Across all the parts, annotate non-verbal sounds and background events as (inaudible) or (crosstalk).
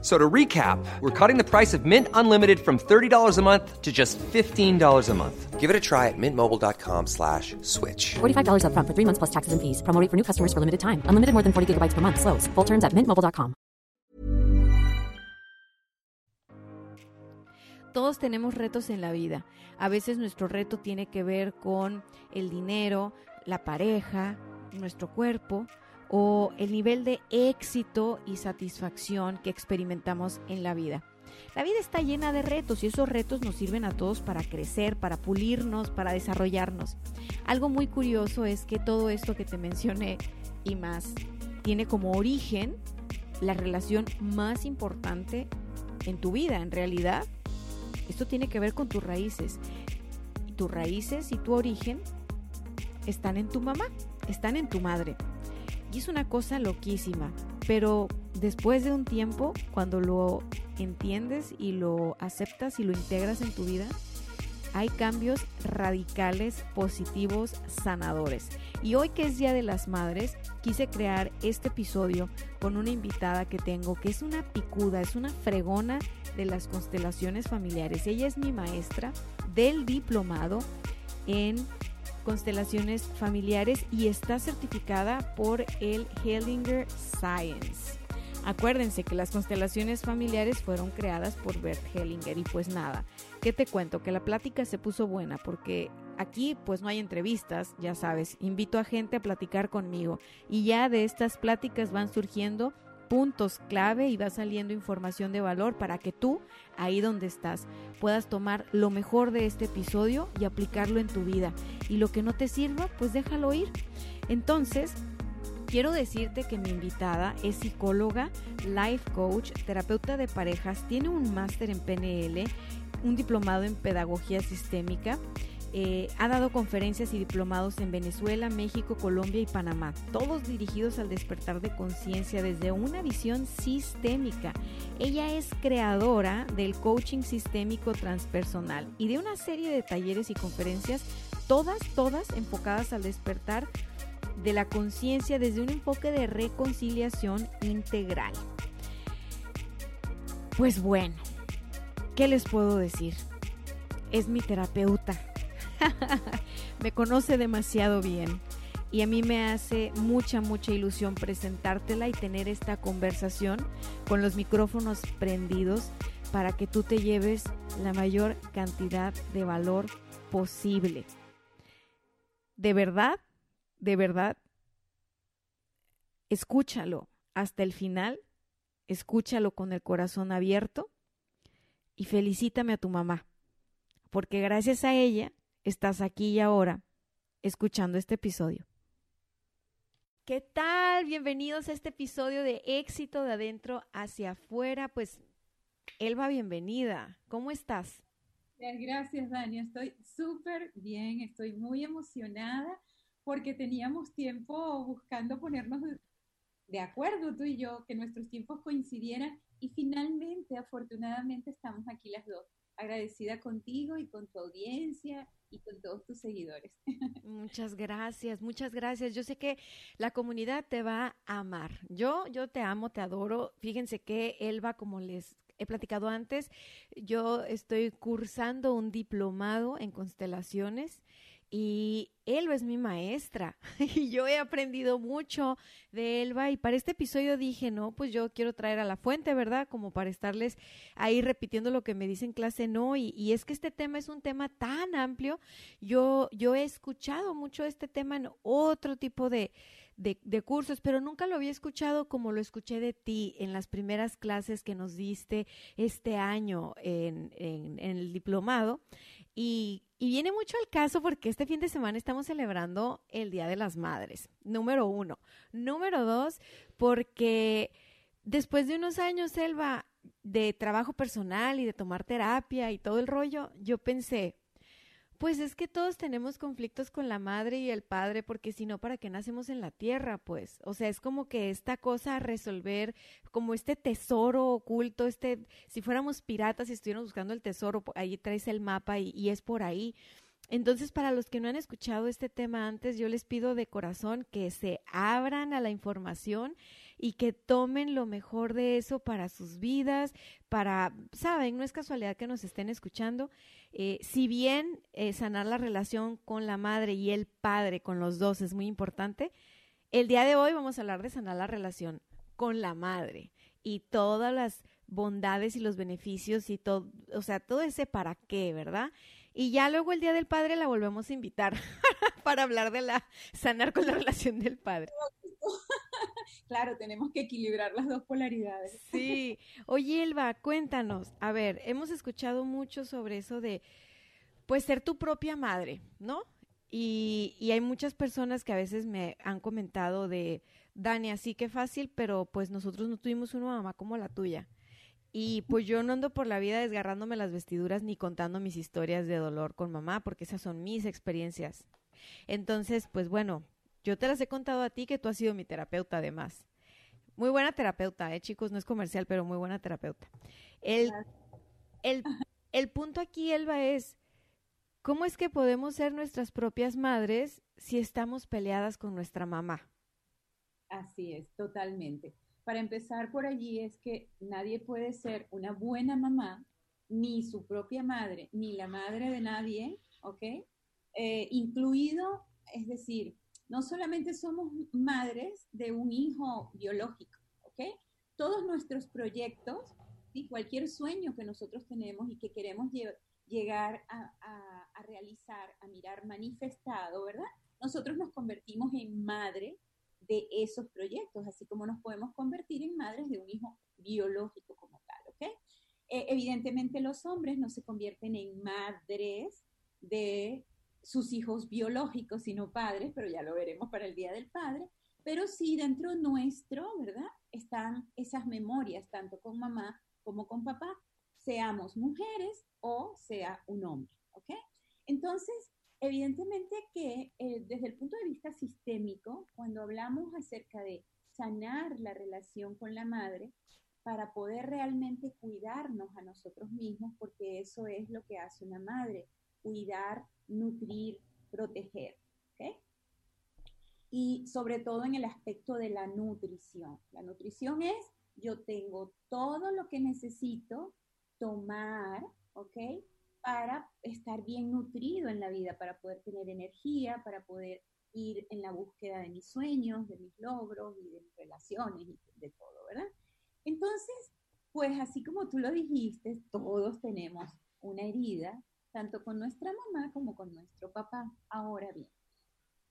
So to recap, we're cutting the price of Mint Unlimited from $30 a month to just $15 a month. Give it a try at mintmobile.com slash switch. $45 upfront for three months plus taxes and fees. Promo rate for new customers for limited time. Unlimited more than 40 gigabytes per month. Slows. Full terms at mintmobile.com. Todos tenemos retos en la vida. A veces nuestro reto tiene que ver con el dinero, la pareja, nuestro cuerpo o el nivel de éxito y satisfacción que experimentamos en la vida. La vida está llena de retos y esos retos nos sirven a todos para crecer, para pulirnos, para desarrollarnos. Algo muy curioso es que todo esto que te mencioné y más tiene como origen la relación más importante en tu vida. En realidad, esto tiene que ver con tus raíces. Tus raíces y tu origen están en tu mamá, están en tu madre. Y es una cosa loquísima, pero después de un tiempo, cuando lo entiendes y lo aceptas y lo integras en tu vida, hay cambios radicales, positivos, sanadores. Y hoy que es Día de las Madres, quise crear este episodio con una invitada que tengo, que es una picuda, es una fregona de las constelaciones familiares. Ella es mi maestra del diplomado en constelaciones familiares y está certificada por el Hellinger Science. Acuérdense que las constelaciones familiares fueron creadas por Bert Hellinger y pues nada, ¿qué te cuento? Que la plática se puso buena porque aquí pues no hay entrevistas, ya sabes, invito a gente a platicar conmigo y ya de estas pláticas van surgiendo puntos clave y va saliendo información de valor para que tú, ahí donde estás, puedas tomar lo mejor de este episodio y aplicarlo en tu vida. Y lo que no te sirva, pues déjalo ir. Entonces, quiero decirte que mi invitada es psicóloga, life coach, terapeuta de parejas, tiene un máster en PNL, un diplomado en pedagogía sistémica eh, ha dado conferencias y diplomados en Venezuela, México, Colombia y Panamá, todos dirigidos al despertar de conciencia desde una visión sistémica. Ella es creadora del coaching sistémico transpersonal y de una serie de talleres y conferencias, todas, todas enfocadas al despertar de la conciencia desde un enfoque de reconciliación integral. Pues bueno, ¿qué les puedo decir? Es mi terapeuta (laughs) me conoce demasiado bien y a mí me hace mucha, mucha ilusión presentártela y tener esta conversación con los micrófonos prendidos para que tú te lleves la mayor cantidad de valor posible. De verdad, de verdad, escúchalo hasta el final, escúchalo con el corazón abierto y felicítame a tu mamá, porque gracias a ella estás aquí y ahora escuchando este episodio. ¿Qué tal? Bienvenidos a este episodio de éxito de adentro hacia afuera. Pues, Elba, bienvenida. ¿Cómo estás? Gracias, Dani. Estoy súper bien, estoy muy emocionada porque teníamos tiempo buscando ponernos de acuerdo tú y yo, que nuestros tiempos coincidieran y finalmente, afortunadamente, estamos aquí las dos. Agradecida contigo y con tu audiencia y con todos tus seguidores. (laughs) Muchas gracias, muchas gracias. Yo sé que la comunidad te va a amar. Yo, yo te amo, te adoro. Fíjense que Elba, como les he platicado antes, yo estoy cursando un diplomado en constelaciones y Elba es mi maestra (laughs) y yo he aprendido mucho de Elba y para este episodio dije, no, pues yo quiero traer a la fuente, ¿verdad? Como para estarles ahí repitiendo lo que me dice en clase, no, y, y es que este tema es un tema tan amplio, yo, yo he escuchado mucho este tema en otro tipo de, de, de, cursos, pero nunca lo había escuchado como lo escuché de ti en las primeras clases que nos diste este año en, en, en el diplomado. Y, y, viene mucho al caso porque este fin de semana estamos celebrando el Día de las Madres, número uno. Número dos, porque después de unos años, Selva, de trabajo personal y de tomar terapia y todo el rollo, yo pensé, Pues es que todos tenemos conflictos con la madre y el padre, porque si no, ¿para qué nacemos en la tierra? Pues, o sea, es como que esta cosa a resolver, como este tesoro oculto, este, si fuéramos piratas y estuviéramos buscando el tesoro, ahí traes el mapa y, y es por ahí. Entonces, para los que no han escuchado este tema antes, yo les pido de corazón que se abran a la información y que tomen lo mejor de eso para sus vidas, para, saben, no es casualidad que nos estén escuchando. Eh, si bien eh, sanar la relación con la madre y el padre, con los dos, es muy importante, el día de hoy vamos a hablar de sanar la relación con la madre y todas las bondades y los beneficios y todo, o sea, todo ese para qué, ¿verdad? Y ya luego el Día del Padre la volvemos a invitar (laughs) para hablar de la sanar con la relación del padre. Claro, tenemos que equilibrar las dos polaridades. Sí. Oye, Elba, cuéntanos. A ver, hemos escuchado mucho sobre eso de, pues, ser tu propia madre, ¿no? Y, y hay muchas personas que a veces me han comentado de, Dani, así que fácil, pero pues nosotros no tuvimos una mamá como la tuya. Y pues yo no ando por la vida desgarrándome las vestiduras ni contando mis historias de dolor con mamá, porque esas son mis experiencias. Entonces, pues bueno, yo te las he contado a ti que tú has sido mi terapeuta además. Muy buena terapeuta, ¿eh, chicos? No es comercial, pero muy buena terapeuta. El, el, el punto aquí, Elba, es cómo es que podemos ser nuestras propias madres si estamos peleadas con nuestra mamá. Así es, totalmente. Para empezar por allí es que nadie puede ser una buena mamá, ni su propia madre, ni la madre de nadie, ¿ok? Eh, incluido, es decir, no solamente somos madres de un hijo biológico, ¿ok? Todos nuestros proyectos y cualquier sueño que nosotros tenemos y que queremos llegar a, realizar, a mirar manifestado, ¿verdad? Nosotros nos convertimos en madre de esos proyectos, así como nos podemos convertir en madres de un hijo biológico como tal, ¿ok? Eh, evidentemente los hombres no se convierten en madres de sus hijos biológicos, sino padres, pero ya lo veremos para el Día del Padre, pero sí dentro nuestro, ¿verdad? Están esas memorias, tanto con mamá como con papá, seamos mujeres o sea un hombre, ¿ok? Entonces, evidentemente que eh, desde el punto de vista sistémico, cuando hablamos acerca de sanar la relación con la madre, para poder realmente cuidarnos a nosotros mismos, porque eso es lo que hace una madre, cuidar nutrir, proteger. Y sobre todo en el aspecto de la nutrición. La nutrición es, yo tengo todo lo que necesito tomar, ¿ok? Para estar bien nutrido en la vida, para poder tener energía, para poder ir en la búsqueda de mis sueños, de mis logros y de mis relaciones y de todo, ¿verdad? Entonces, pues así como tú lo dijiste, todos tenemos una herida tanto con nuestra mamá como con nuestro papá. Ahora bien,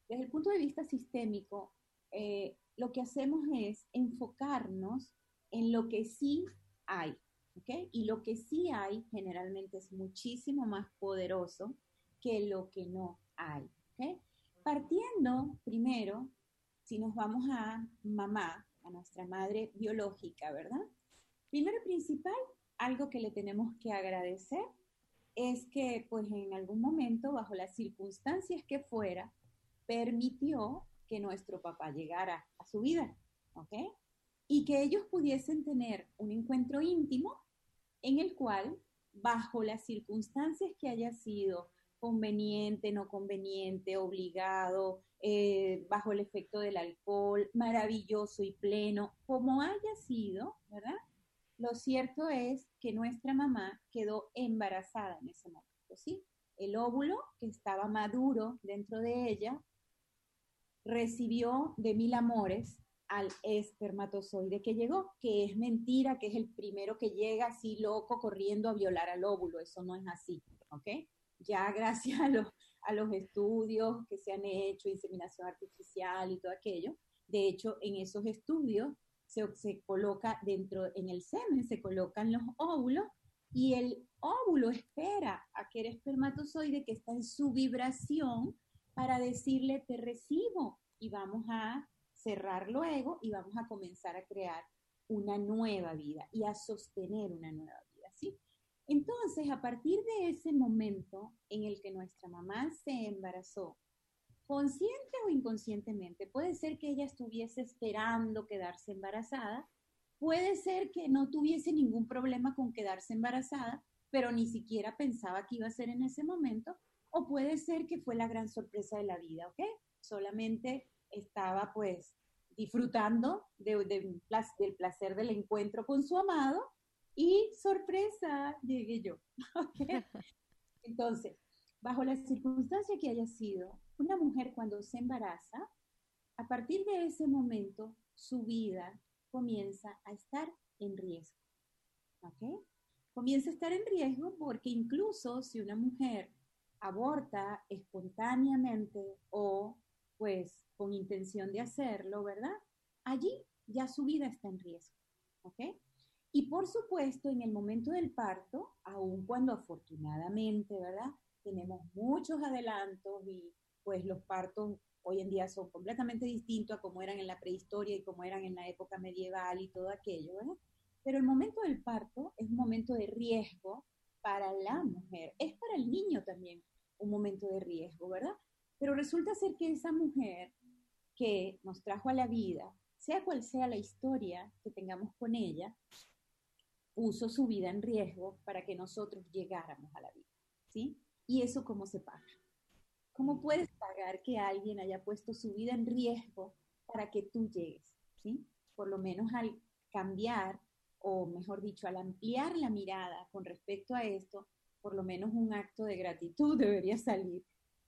desde el punto de vista sistémico, eh, lo que hacemos es enfocarnos en lo que sí hay, ¿ok? Y lo que sí hay generalmente es muchísimo más poderoso que lo que no hay, ¿ok? Partiendo primero, si nos vamos a mamá, a nuestra madre biológica, ¿verdad? Primero y principal, algo que le tenemos que agradecer es que pues en algún momento, bajo las circunstancias que fuera, permitió que nuestro papá llegara a su vida, ¿ok? Y que ellos pudiesen tener un encuentro íntimo en el cual, bajo las circunstancias que haya sido conveniente, no conveniente, obligado, eh, bajo el efecto del alcohol, maravilloso y pleno, como haya sido, ¿verdad? Lo cierto es que nuestra mamá quedó embarazada en ese momento, ¿sí? El óvulo que estaba maduro dentro de ella recibió de mil amores al espermatozoide que llegó, que es mentira, que es el primero que llega así loco corriendo a violar al óvulo, eso no es así, ¿ok? Ya gracias (laughs) a los, estudios que se han hecho, inseminación artificial y todo aquello, de hecho en esos estudios se, coloca dentro, en el semen, se colocan los óvulos y el óvulo espera a aquel espermatozoide que está en su vibración para decirle te recibo y vamos a cerrar luego y vamos a comenzar a crear una nueva vida y a sostener una nueva vida, ¿sí? Entonces, a partir de ese momento en el que nuestra mamá se embarazó, consciente o inconscientemente, puede ser que ella estuviese esperando quedarse embarazada, puede ser que no tuviese ningún problema con quedarse embarazada, pero ni siquiera pensaba que iba a ser en ese momento, o puede ser que fue la gran sorpresa de la vida, ¿ok? Solamente estaba pues disfrutando del placer del encuentro con su amado y sorpresa, llegué yo. (laughs) (laughs) Entonces, bajo la circunstancia que haya sido, una mujer cuando se embaraza, a partir de ese momento, su vida comienza a estar en riesgo. ¿Ok? Comienza a estar en riesgo porque incluso si una mujer aborta espontáneamente o pues con intención de hacerlo, ¿verdad? Allí ya su vida está en riesgo. ¿Ok? Y por supuesto, en el momento del parto, aun cuando afortunadamente, ¿verdad? Tenemos muchos adelantos y pues los partos hoy en día son completamente distintos a como eran en la prehistoria y como eran en la época medieval y todo aquello, ¿verdad? Pero el momento del parto es un momento de riesgo para la mujer, es para el niño también un momento de riesgo, ¿verdad? Pero resulta ser que esa mujer que nos trajo a la vida, sea cual sea la historia que tengamos con ella, puso su vida en riesgo para que nosotros llegáramos a la vida, ¿sí? ¿Y eso cómo se paga? ¿Cómo puedes pagar que alguien haya puesto su vida en riesgo para que tú llegues, ¿sí? Por lo menos al cambiar, o mejor dicho, al ampliar la mirada con respecto a esto, por lo menos un acto de gratitud (laughs) debería salir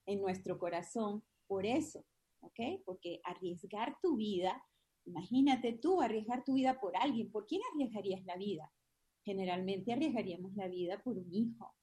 en nuestro corazón por eso, ¿ok? Porque arriesgar tu vida, imagínate tú arriesgar tu vida por alguien, ¿por quién arriesgarías la vida? generalmente arriesgaríamos la vida por un hijo,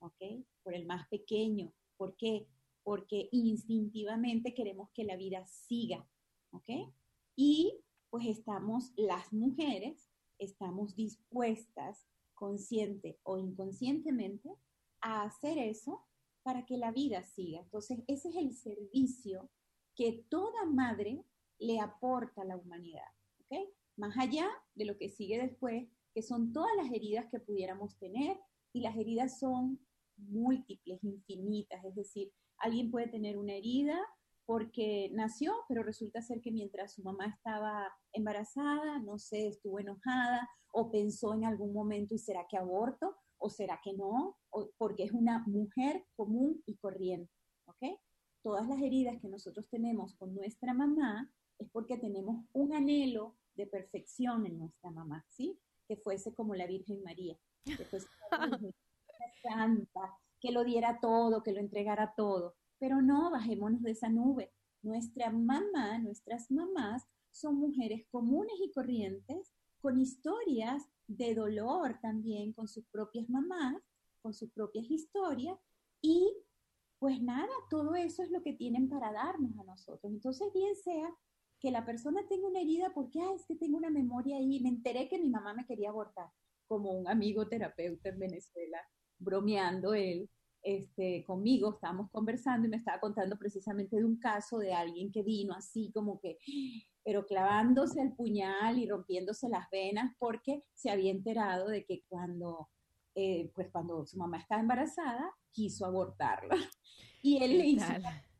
¿ok? Por el más pequeño. ¿Por qué? Porque instintivamente queremos que la vida siga, ¿ok? Y pues estamos, las mujeres, estamos dispuestas, consciente o inconscientemente, a hacer eso para que la vida siga. Entonces, ese es el servicio que toda madre le aporta a la humanidad, ¿ok? Más allá de lo que sigue después, que son todas las heridas que pudiéramos tener y las heridas son múltiples, infinitas, es decir, alguien puede tener una herida porque nació, pero resulta ser que mientras su mamá estaba embarazada, no sé, estuvo enojada o pensó en algún momento y será que aborto o será que no, o porque es una mujer común y corriente, ¿ok? Todas las heridas que nosotros tenemos con nuestra mamá es porque tenemos un anhelo de perfección en nuestra mamá, ¿sí? que fuese como la Virgen María, que fuese (laughs) santa, que lo diera todo, que lo entregara todo. Pero no, bajémonos de esa nube. Nuestra mamá, nuestras mamás son mujeres comunes y corrientes, con historias de dolor también, con sus propias mamás, con sus propias historias, y pues nada, todo eso es lo que tienen para darnos a nosotros. Entonces, bien sea que la persona tenga una herida porque, es que tengo una memoria ahí, me enteré que mi mamá me quería abortar, como un amigo terapeuta en Venezuela, bromeando él, este, conmigo, estábamos conversando y me estaba contando precisamente de un caso de alguien que vino así como que, pero clavándose el puñal y rompiéndose las venas porque se había enterado de que cuando, eh, pues cuando su mamá estaba embarazada, quiso abortarla. (laughs) Y él le hizo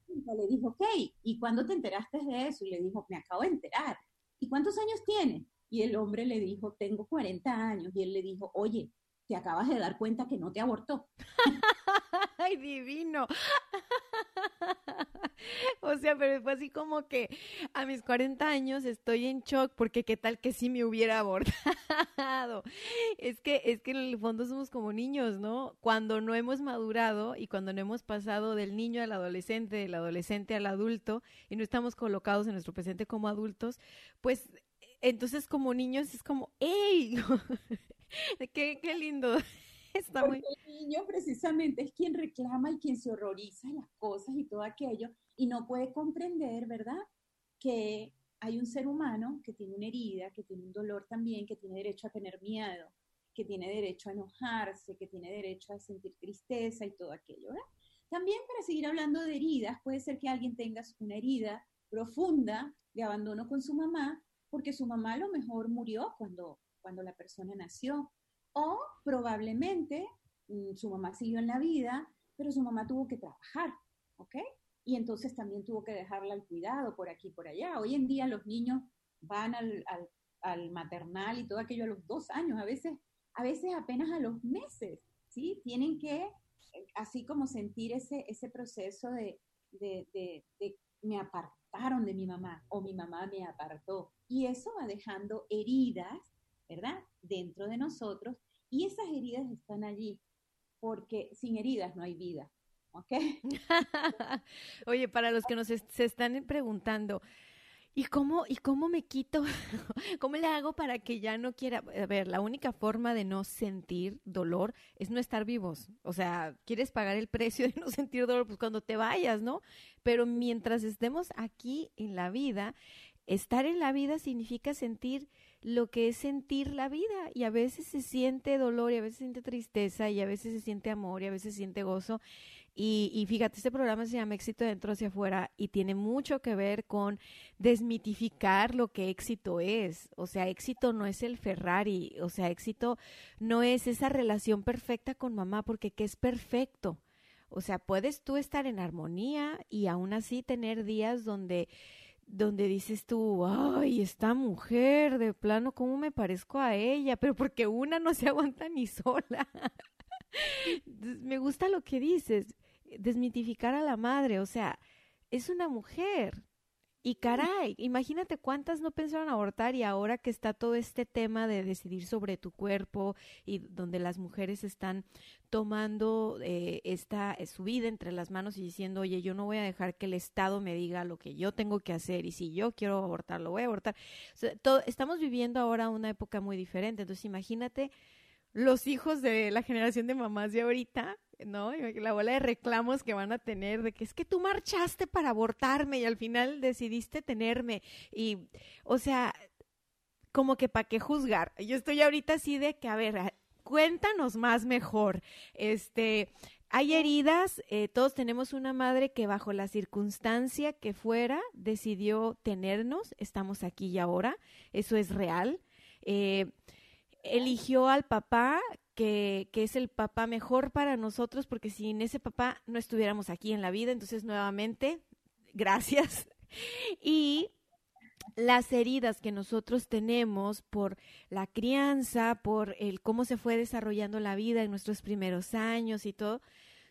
le dijo, ok, ¿y cuándo te enteraste de eso? Y le dijo, me acabo de enterar. ¿Y cuántos años tiene? Y el hombre le dijo, tengo 40 años. Y él le dijo, oye, te acabas de dar cuenta que no te abortó. (laughs) ¡Ay, divino! (laughs) o sea, pero fue así como que a mis 40 años estoy en shock porque qué tal que sí me hubiera abortado. (laughs) Es que es que en el fondo somos como niños, ¿no? Cuando no hemos madurado y cuando no hemos pasado del niño al adolescente, del adolescente al adulto y no estamos colocados en nuestro presente como adultos, pues entonces como niños es como, ¡ey! (laughs) qué, lindo. (laughs) Está Porque el niño precisamente es quien reclama y quien se horroriza de las cosas y todo aquello y no puede comprender, ¿verdad? Que hay un ser humano que tiene una herida, que tiene un dolor también, que tiene derecho a tener miedo, que tiene derecho a enojarse, que tiene derecho a sentir tristeza y todo aquello, ¿verdad? También para seguir hablando de heridas, puede ser que alguien tenga una herida profunda de abandono con su mamá, porque su mamá a lo mejor murió cuando, cuando la persona nació, O probablemente mm, su mamá siguió en la vida, pero su mamá tuvo que trabajar, ¿ok? Y entonces también tuvo que dejarla al cuidado por aquí y por allá. Hoy en día los niños van al, al, maternal y todo aquello a los dos años, a veces, a veces apenas a los meses, ¿sí? Tienen que, eh, así como sentir ese, ese proceso de, de, de, de me apartaron de mi mamá o mi mamá me apartó. Y eso va dejando heridas, ¿verdad? Dentro de nosotros. Y esas heridas están allí porque sin heridas no hay vida. ¿Ok? (laughs) Oye, para los que nos se están preguntando, ¿Y cómo, ¿Y cómo me quito? (laughs) ¿Cómo le hago para que ya no quiera? A ver, la única forma de no sentir dolor es no estar vivos. O sea, quieres pagar el precio de no sentir dolor, pues cuando te vayas, ¿no? Pero mientras estemos aquí en la vida, estar en la vida significa sentir lo que es sentir la vida. Y a veces se siente dolor, y a veces se siente tristeza, y a veces se siente amor, y a veces se siente gozo. Y, fíjate, este programa se llama Éxito dentro hacia afuera y tiene mucho que ver con desmitificar lo que éxito es. O sea, éxito no es el Ferrari, o sea, éxito no es esa relación perfecta con mamá, porque ¿qué es perfecto? O sea, puedes tú estar en armonía y aún así tener días donde donde dices tú, ay, esta mujer, de plano, ¿cómo me parezco a ella? Pero porque una no se (laughs) aguanta ni sola. me gusta lo que dices, desmitificar a la madre, o sea, es una mujer. Y caray, imagínate cuántas no pensaron abortar y ahora que está todo este tema de decidir sobre tu cuerpo y donde las mujeres están tomando eh, esta eh, su vida entre las manos y diciendo, oye, yo no voy a dejar que el Estado me diga lo que yo tengo que hacer y si yo quiero abortar, lo voy a abortar. estamos viviendo ahora una época muy diferente, entonces imagínate los hijos de la generación de mamás de ahorita, ¿no? La bola de reclamos que van a tener de que es que tú marchaste para abortarme y al final decidiste tenerme. Y, o sea, como que para qué juzgar. Yo estoy ahorita así de que, a ver, cuéntanos más mejor. Este, hay heridas, eh, todos tenemos una madre que bajo la circunstancia que fuera decidió tenernos, estamos aquí y ahora, eso es real. Eh, eligió al papá que, que, es el papá mejor para nosotros, porque sin ese papá no estuviéramos aquí en la vida. Entonces, nuevamente, (laughs) gracias. Y las heridas que nosotros tenemos por la crianza, por el cómo se fue desarrollando la vida en nuestros primeros años y todo,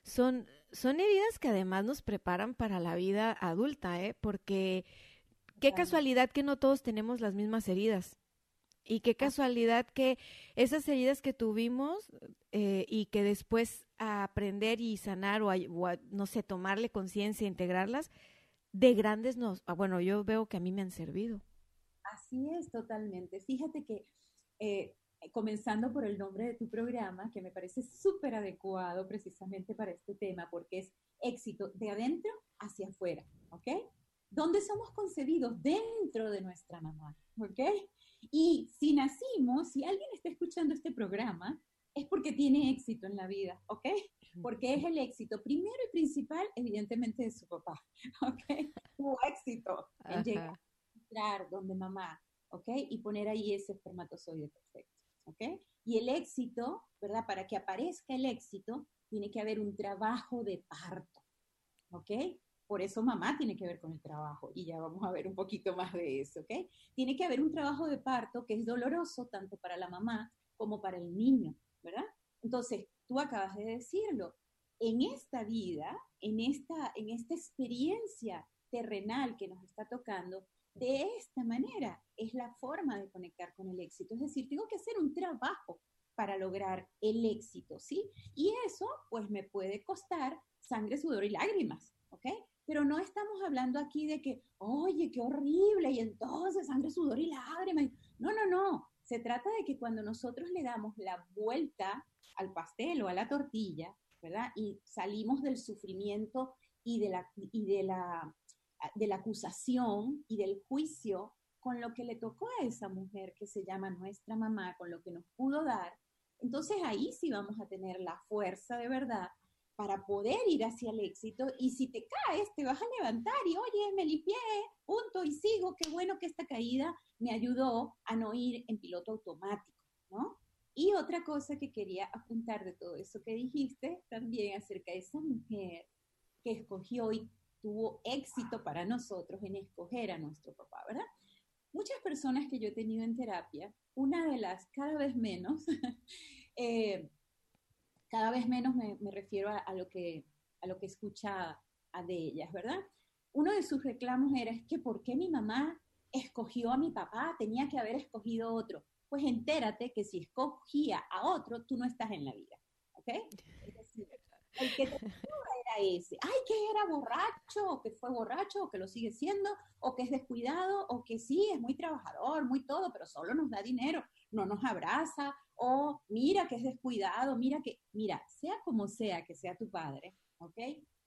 son, son heridas que además nos preparan para la vida adulta, ¿eh? Porque qué casualidad que no todos tenemos las mismas heridas. Y qué casualidad que esas heridas que tuvimos eh, y que después aprender y sanar o, no sé, tomarle conciencia, integrarlas, de grandes nos, ah, bueno, yo veo que a mí me han servido. Así es, totalmente. Fíjate que eh, comenzando por el nombre de tu programa, que me parece súper adecuado precisamente para este tema, porque es éxito de adentro hacia afuera, ¿ok? ¿Dónde somos concebidos? Dentro de nuestra mamá, ¿ok? Y si nacimos, si alguien está escuchando este programa, es porque tiene éxito en la vida, ¿ok? Porque es el éxito primero y principal, evidentemente, de su papá, (laughs) ¿ok? Tuvo éxito en llegar a entrar donde mamá, ¿ok? Y poner ahí ese espermatozoide perfecto, ¿ok? Y el éxito, ¿verdad? Para que aparezca el éxito, tiene que haber un trabajo de parto, ¿ok? Por eso mamá tiene que ver con el trabajo y ya vamos a ver un poquito más de eso, ¿ok? Tiene que haber un trabajo de parto que es doloroso tanto para la mamá como para el niño, ¿verdad? Entonces, tú acabas de decirlo, en esta vida, en esta, en esta experiencia terrenal que nos está tocando, de esta manera es la forma de conectar con el éxito. Es decir, tengo que hacer un trabajo para lograr el éxito, ¿sí? Y eso, pues, me puede costar sangre, sudor y lágrimas, ¿ok? Pero no estamos hablando aquí de que, oye, qué horrible, y entonces sangre, sudor y lágrimas. No, no, no. Se trata de que cuando nosotros le damos la vuelta al pastel o a la tortilla, ¿verdad? Y salimos del sufrimiento y de la, y de la, de la acusación y del juicio con lo que le tocó a esa mujer que se llama nuestra mamá, con lo que nos pudo dar, entonces ahí sí vamos a tener la fuerza de verdad para poder ir hacia el éxito. Y si te caes, te vas a levantar y, oye, me limpié, punto, y sigo. Qué bueno que esta caída me ayudó a no ir en piloto automático, ¿no? Y otra cosa que quería apuntar de todo eso que dijiste también acerca de esa mujer que escogió y tuvo éxito para nosotros en escoger a nuestro papá, ¿verdad? Muchas personas que yo he tenido en terapia, una de las cada vez menos, (laughs) eh, cada vez menos me, refiero a, lo que, a lo que escucha de ellas, ¿verdad? Uno de sus reclamos era, es que ¿por qué mi mamá escogió a mi papá? Tenía que haber escogido otro. Pues entérate que si escogía a otro, tú no estás en la vida, ¿ok? Es decir, el que te era ese. Ay, que era borracho, o que fue borracho, o que lo sigue siendo, o que es descuidado, o que sí, es muy trabajador, muy todo, pero solo nos da dinero, no nos abraza, o mira que es descuidado, mira que, mira, sea como sea que sea tu padre, ¿ok?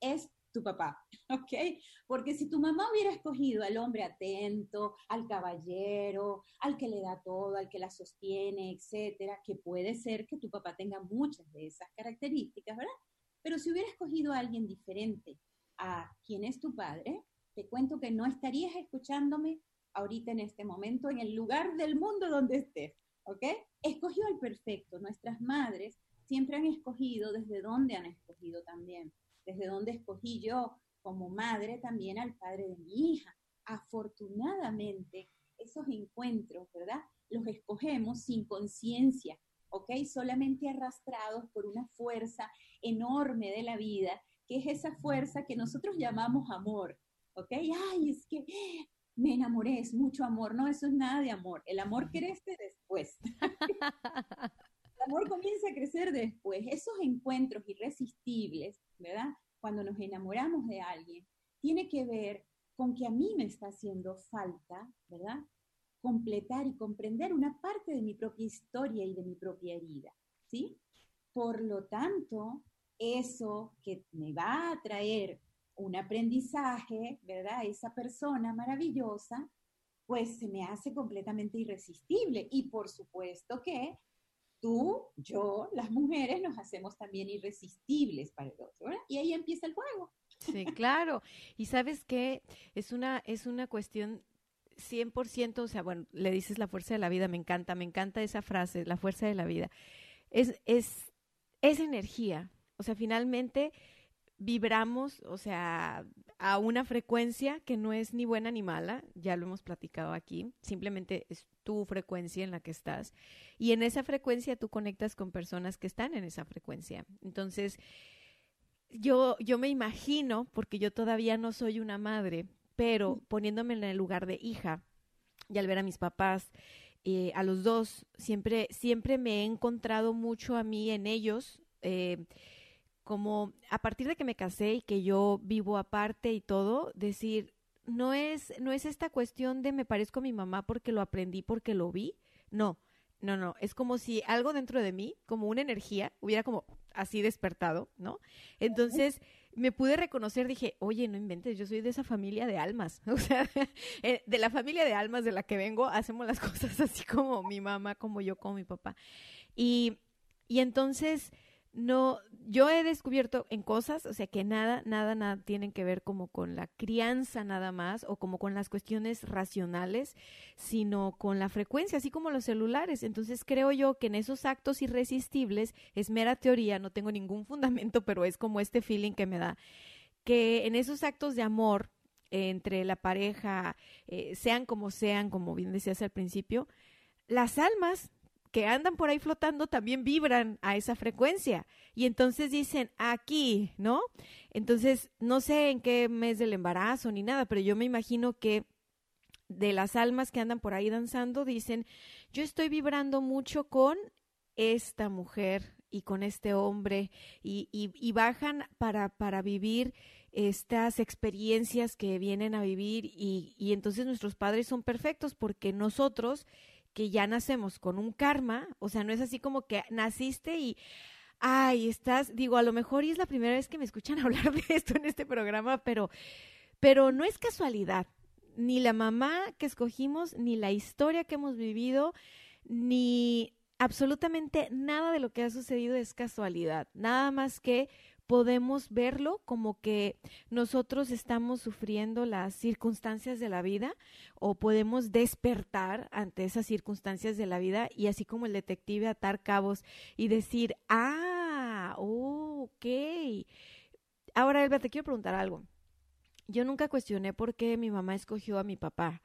Es tu papá, (laughs) ¿ok? Porque si tu mamá hubiera escogido al hombre atento, al caballero, al que le da todo, al que la sostiene, etcétera, que puede ser que tu papá tenga muchas de esas características, ¿verdad? Pero si hubiera escogido a alguien diferente a quien es tu padre, te cuento que no estarías escuchándome ahorita en este momento en el lugar del mundo donde estés, ¿ok? Escogió al perfecto. Nuestras madres siempre han escogido desde dónde han escogido también, desde dónde escogí yo como madre también al padre de mi hija. Afortunadamente, esos encuentros, ¿verdad? Los escogemos sin conciencia, ¿ok? Solamente arrastrados por una fuerza enorme de la vida, que es esa fuerza que nosotros llamamos amor, ¿ok? Ay, es que me enamoré, es mucho amor. No, eso es nada de amor. El amor crece después. (laughs) El amor comienza a crecer después. Esos encuentros irresistibles, ¿verdad? Cuando nos enamoramos de alguien, tiene que ver con que a mí me está haciendo falta, ¿verdad? Completar y comprender una parte de mi propia historia y de mi propia herida, ¿sí? Por lo tanto, eso que me va a traer un aprendizaje, ¿verdad? Esa persona maravillosa, pues se me hace completamente irresistible. Y por supuesto que tú, yo, las mujeres nos hacemos también irresistibles para el otro. Y ahí empieza el juego. Sí, claro. Y sabes qué, es una, es una cuestión 100%, o sea, bueno, le dices la fuerza de la vida, me encanta, me encanta esa frase, la fuerza de la vida. Es, es, es energía. O sea, finalmente vibramos, o sea, a una frecuencia que no es ni buena ni mala, ya lo hemos platicado aquí, simplemente es tu frecuencia en la que estás y en esa frecuencia tú conectas con personas que están en esa frecuencia. Entonces, yo yo me imagino, porque yo todavía no soy una madre, pero poniéndome en el lugar de hija y al ver a mis papás eh, a los dos, siempre, siempre me he encontrado mucho a mí en ellos, eh, como a partir de que me casé y que yo vivo aparte y todo, decir, no es, no es esta cuestión de me parezco a mi mamá porque lo aprendí, porque lo vi, no, no, no, es como si algo dentro de mí, como una energía, hubiera como así despertado, ¿no? Entonces me pude reconocer, dije, oye, no inventes, yo soy de esa familia de almas, (laughs) o sea, eh, de la familia de almas de la que vengo, hacemos las (laughs) cosas así como mi mamá, como yo, como mi papá. Y, y entonces no, yo he descubierto en cosas, o sea, que nada, nada, nada tienen que ver como con la crianza nada más o como con las cuestiones racionales, sino con la frecuencia, así como los celulares. Entonces creo yo que en esos actos irresistibles, es mera teoría, no tengo ningún (laughs) fundamento, pero es como este feeling que me da, que en esos actos de amor entre la pareja, eh, sean como sean, como bien decías al principio, las almas que andan por ahí flotando también vibran a esa frecuencia. Y entonces dicen, aquí, ¿no? Entonces, no sé en qué mes del embarazo ni nada, pero yo me imagino que de las almas que andan por ahí danzando, dicen, yo estoy vibrando mucho con esta mujer y con este hombre y, y, bajan para, para vivir estas experiencias que vienen a vivir y, y entonces nuestros padres son perfectos porque nosotros que ya nacemos con un karma, o sea, no es así como que naciste y, ay, estás, digo, a lo mejor y es la primera vez que me escuchan (laughs) hablar de esto en este programa, pero, pero no es casualidad, ni la mamá que escogimos, ni la historia que hemos vivido, ni absolutamente nada de lo que ha sucedido es casualidad, nada más que podemos verlo como que nosotros estamos sufriendo las circunstancias de la vida o podemos despertar ante esas circunstancias de la vida y así como el detective atar cabos y decir, ah, oh, ok. Ahora, Elba, te quiero preguntar algo. Yo nunca cuestioné por qué mi mamá escogió a mi papá.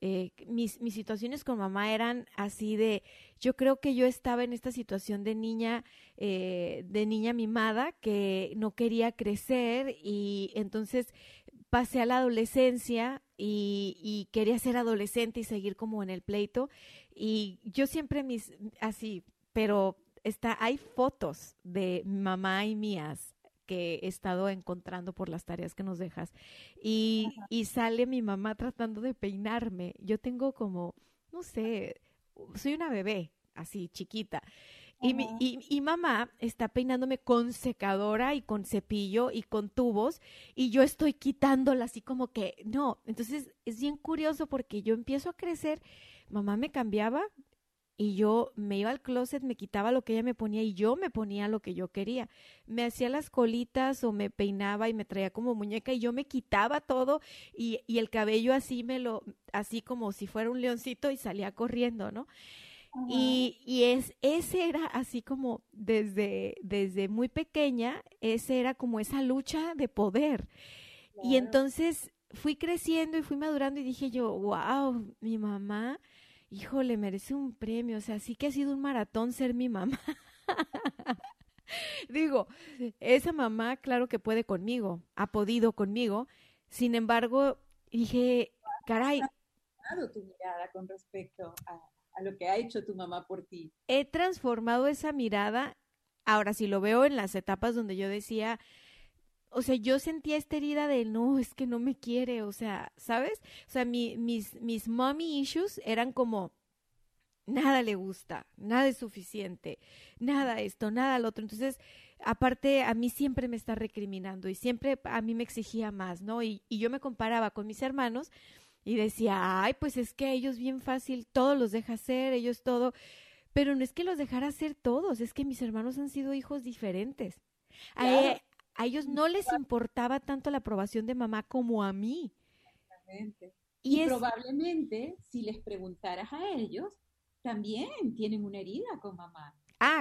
Eh, mis, mis situaciones con mamá eran así de, yo creo que yo estaba en esta situación de niña, eh, de niña mimada, que no quería crecer y entonces pasé a la adolescencia y, y quería ser adolescente y seguir como en el pleito. Y yo siempre mis, así, pero está, hay fotos de mamá y mías que he estado encontrando por las tareas que nos dejas. Y, y sale mi mamá tratando de peinarme. Yo tengo como, no sé, soy una bebé, así chiquita. Y, mi, y, y, mamá está peinándome con secadora y con cepillo y con tubos y yo estoy quitándola así como que no. Entonces es bien curioso porque yo empiezo a crecer, mamá me cambiaba, y yo me iba al closet, me quitaba lo que ella me ponía y yo me ponía lo que yo quería. Me hacía las colitas o me peinaba y me traía como muñeca y yo me quitaba todo y, y el cabello así me lo, así como si fuera un leoncito y salía corriendo, ¿no? Y, y, es, ese era así como desde, desde muy pequeña, ese era como esa lucha de poder. Y entonces fui creciendo y fui madurando y dije yo, wow, mi mamá híjole, merece un premio, o sea, sí que ha sido un maratón ser mi mamá. (laughs) Digo, esa mamá, claro que puede conmigo, ha podido conmigo, sin embargo, dije, caray. tu mirada con respecto a, a lo que ha hecho tu mamá por ti? He transformado esa mirada, ahora si lo veo en las etapas donde yo decía, o sea, yo sentía esta herida de no, es que no me quiere, o sea, ¿sabes? O sea, mi, mis, mis mommy issues eran como, nada le gusta, nada es suficiente, nada esto, nada lo otro. Entonces, aparte, a mí siempre me está recriminando y siempre a mí me exigía más, ¿no? Y, y yo me comparaba con mis hermanos y decía, ay, pues es que ellos bien fácil, todos los deja hacer, ellos todo. Pero no es que los dejara hacer todos, es que mis hermanos han sido hijos diferentes. A, a ellos no les importaba tanto la aprobación de mamá como a mí. Exactamente. Y, probablemente, si les preguntaras a ellos, también tienen una herida con mamá. Ah.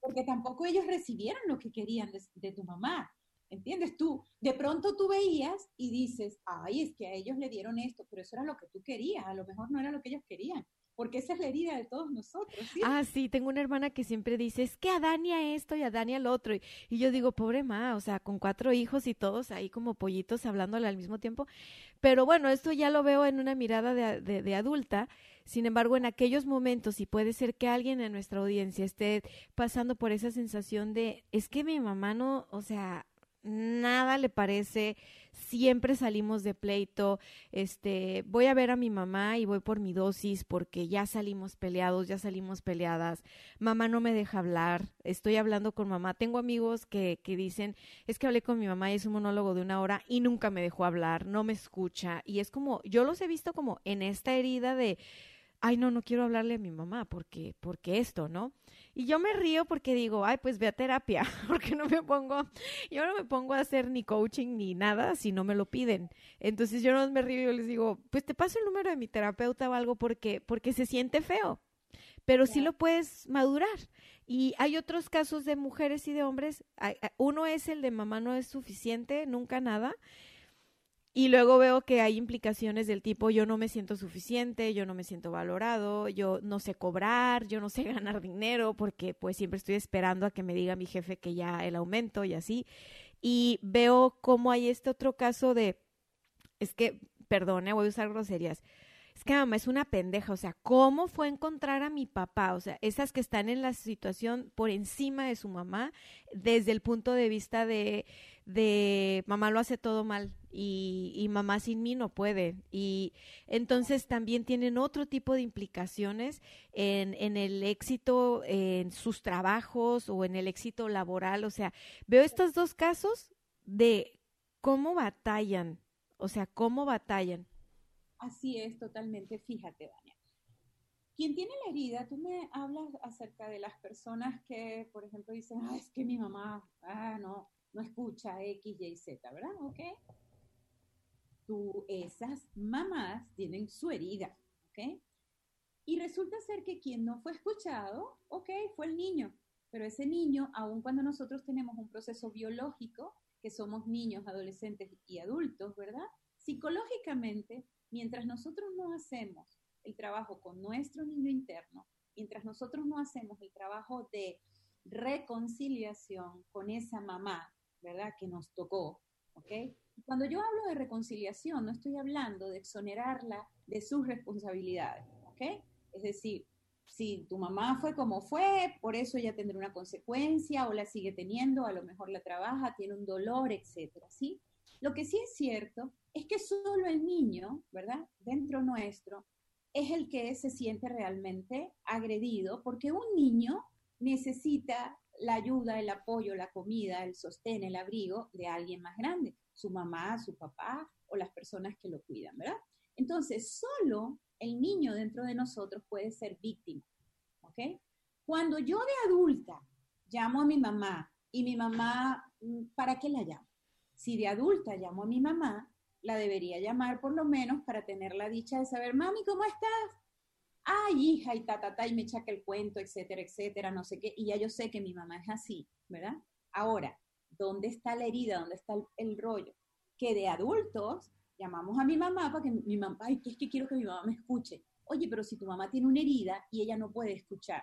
Porque, tampoco ellos recibieron lo que querían de, tu mamá. ¿Entiendes? Tú, de pronto tú veías y dices, ay, es que a ellos le dieron esto, pero eso era lo que tú querías, a lo mejor no era lo que ellos querían porque esa es la herida de todos nosotros. ¿sí? Ah, sí, tengo una hermana que siempre dice, es que a Dania esto y a Dania lo otro. Y, yo digo, pobre ma, o sea, con cuatro hijos y todos ahí como pollitos hablándole al mismo tiempo. Pero bueno, esto ya lo veo en una mirada de, de, de adulta. Sin embargo, en aquellos momentos, y puede ser que alguien en nuestra audiencia esté pasando por esa sensación de, es que mi mamá no, o sea, nada le parece, siempre salimos de pleito, este, voy a ver a mi mamá y voy por mi dosis porque ya salimos peleados, ya salimos peleadas, mamá no me deja hablar, estoy hablando con mamá, tengo amigos que, que dicen, es que hablé con mi mamá y es un monólogo de una hora y nunca me dejó hablar, no me escucha, y es como, yo los he visto como en esta herida de, ay, no, no quiero hablarle a mi mamá porque, porque esto, ¿no? Y yo me río porque digo, ay, pues ve a terapia, (laughs) porque no me pongo, yo no me pongo a hacer ni coaching ni nada si no me lo piden. Entonces yo no me río y yo les digo, pues te paso el número de mi terapeuta o algo porque, porque se siente feo, pero sí lo puedes madurar. Y hay otros casos de mujeres y de hombres, uno es el de mamá no es suficiente, nunca nada, y luego veo que hay implicaciones del tipo yo no me siento suficiente, yo no me siento valorado, yo no sé cobrar, yo no sé (laughs) ganar dinero porque pues siempre estoy esperando a que me diga mi jefe que ya el aumento y así. Y veo cómo hay este otro caso de, es que, perdone, voy a usar groserías, es que mamá es una pendeja, o sea, ¿cómo fue encontrar a mi papá? O sea, esas que están en la situación por encima de su mamá, desde el punto de vista de, de mamá lo hace todo mal y, y mamá sin mí no puede. Y entonces también tienen otro tipo de implicaciones en, en el éxito en sus trabajos o en el éxito laboral. O sea, veo estos dos casos de cómo batallan, o sea, cómo batallan. Así es, totalmente. Fíjate, Dania. quien tiene la herida, tú me hablas acerca de las personas que, por ejemplo, dicen, ah, es que mi mamá, ah, no, no escucha X, Y, Z, ¿verdad? ¿Ok? Tú, esas mamás tienen su herida, ¿ok? Y resulta ser que quien no fue escuchado, ok, fue el niño, pero ese niño, aun cuando nosotros tenemos un proceso biológico, que somos niños, adolescentes y adultos, ¿verdad? Psicológicamente, mientras nosotros no hacemos el trabajo con nuestro niño interno, mientras nosotros no hacemos el trabajo de reconciliación con esa mamá, ¿verdad? Que nos tocó, ¿ok? Cuando yo hablo de reconciliación, no estoy hablando de exonerarla de sus responsabilidades, ¿ok? Es decir, si tu mamá fue como fue, por eso ella tendrá una consecuencia o la sigue teniendo, a lo mejor la trabaja, tiene un dolor, etcétera, ¿sí? Lo que sí es cierto es que solo el niño, ¿verdad? Dentro nuestro, es el que se siente realmente agredido, porque un niño necesita la ayuda, el apoyo, la comida, el sostén, el abrigo de alguien más grande, su mamá, su papá o las personas que lo cuidan, ¿verdad? Entonces, solo el niño dentro de nosotros puede ser víctima, ¿ok? Cuando yo de adulta llamo a mi mamá y mi mamá, mm, ¿para qué la llamo? Si de adulta llamo a mi mamá, la debería llamar por lo menos para tener la dicha de saber, mami, ¿cómo estás? Ay, hija, y ta, ta, ta, y me echa el cuento, etcétera, etcétera, no sé qué, y ya yo sé que mi mamá es así, ¿verdad? Ahora, ¿dónde está la herida? ¿Dónde está el, el rollo? Que de adultos llamamos a mi mamá para que mi mamá, ay, que es que quiero que mi mamá me escuche. Oye, pero si tu mamá tiene una herida y ella no puede escuchar,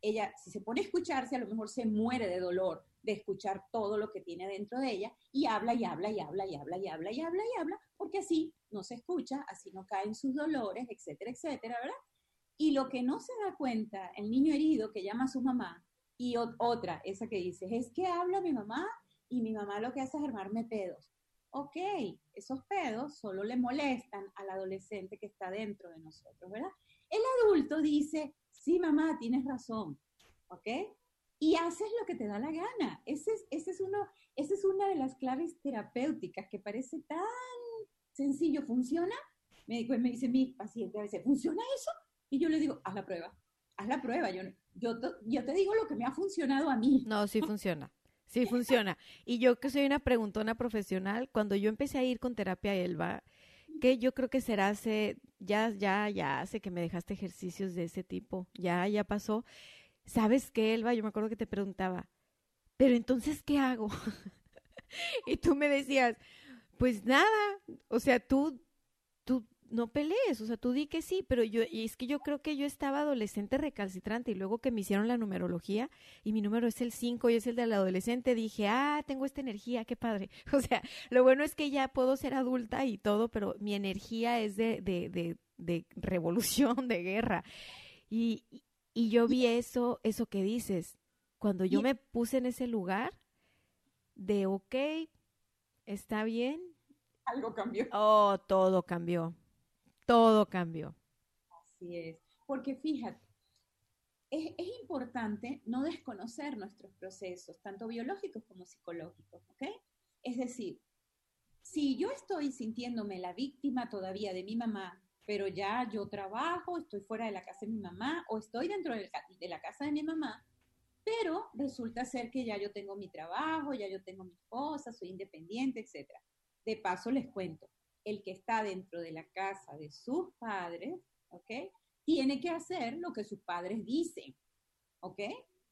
ella, si se pone a escucharse, a lo mejor se muere de dolor de escuchar todo lo que tiene dentro de ella y habla y habla y habla y habla y habla y habla y habla, porque así no se escucha, así no caen sus dolores, etcétera, etcétera, ¿verdad? Y lo que no se da cuenta, el niño herido que llama a su mamá, y otra, esa que dice, es que habla mi mamá y mi mamá lo que hace es armarme pedos. Ok, esos pedos solo le molestan al adolescente que está dentro de nosotros, ¿verdad? El adulto dice, sí, mamá, tienes razón, ¿ok? Y haces lo que te da la gana. Ese es, ese es uno, esa es una de las claves terapéuticas que parece tan sencillo. ¿Funciona? Me, me dice mi paciente a veces, ¿funciona eso? Y yo le digo, haz la prueba, haz la prueba. Yo, yo, yo te digo lo que me ha funcionado a mí. (laughs) No, sí funciona. Sí funciona. Y yo que soy una preguntona profesional, cuando yo empecé a ir con terapia Elba, que yo creo que será hace, ya, ya, ya hace que me dejaste ejercicios de ese tipo, ya, ya pasó. ¿Sabes qué, Elba? Yo me acuerdo que te preguntaba, pero entonces, ¿qué hago? (laughs) y tú me decías, pues nada, o sea, tú, tú no pelees, o sea, tú di que sí, pero yo, y es que yo creo que yo estaba adolescente recalcitrante y luego que me hicieron la numerología y mi número es el 5 y es el del adolescente, dije, ah, tengo esta energía, qué padre. (laughs) O sea, lo bueno es que ya puedo ser adulta y todo, pero mi energía es de, de, de, de revolución, de guerra. Y, y yo vi eso, eso que dices, cuando yo me puse en ese lugar de, ok, está bien. Algo cambió. Oh, todo cambió todo cambió. Así es, porque fíjate, es, importante no desconocer nuestros procesos, tanto biológicos como psicológicos, ¿ok? Es decir, si yo estoy sintiéndome la víctima todavía de mi mamá, pero ya yo trabajo, estoy fuera de la casa de mi mamá o estoy dentro de la casa de mi mamá, pero resulta ser que ya yo tengo mi trabajo, ya yo tengo mi esposa, soy independiente, etc. De paso les cuento, el que está dentro de la casa de sus padres, ¿ok? Tiene que hacer lo que sus padres dicen, ¿ok?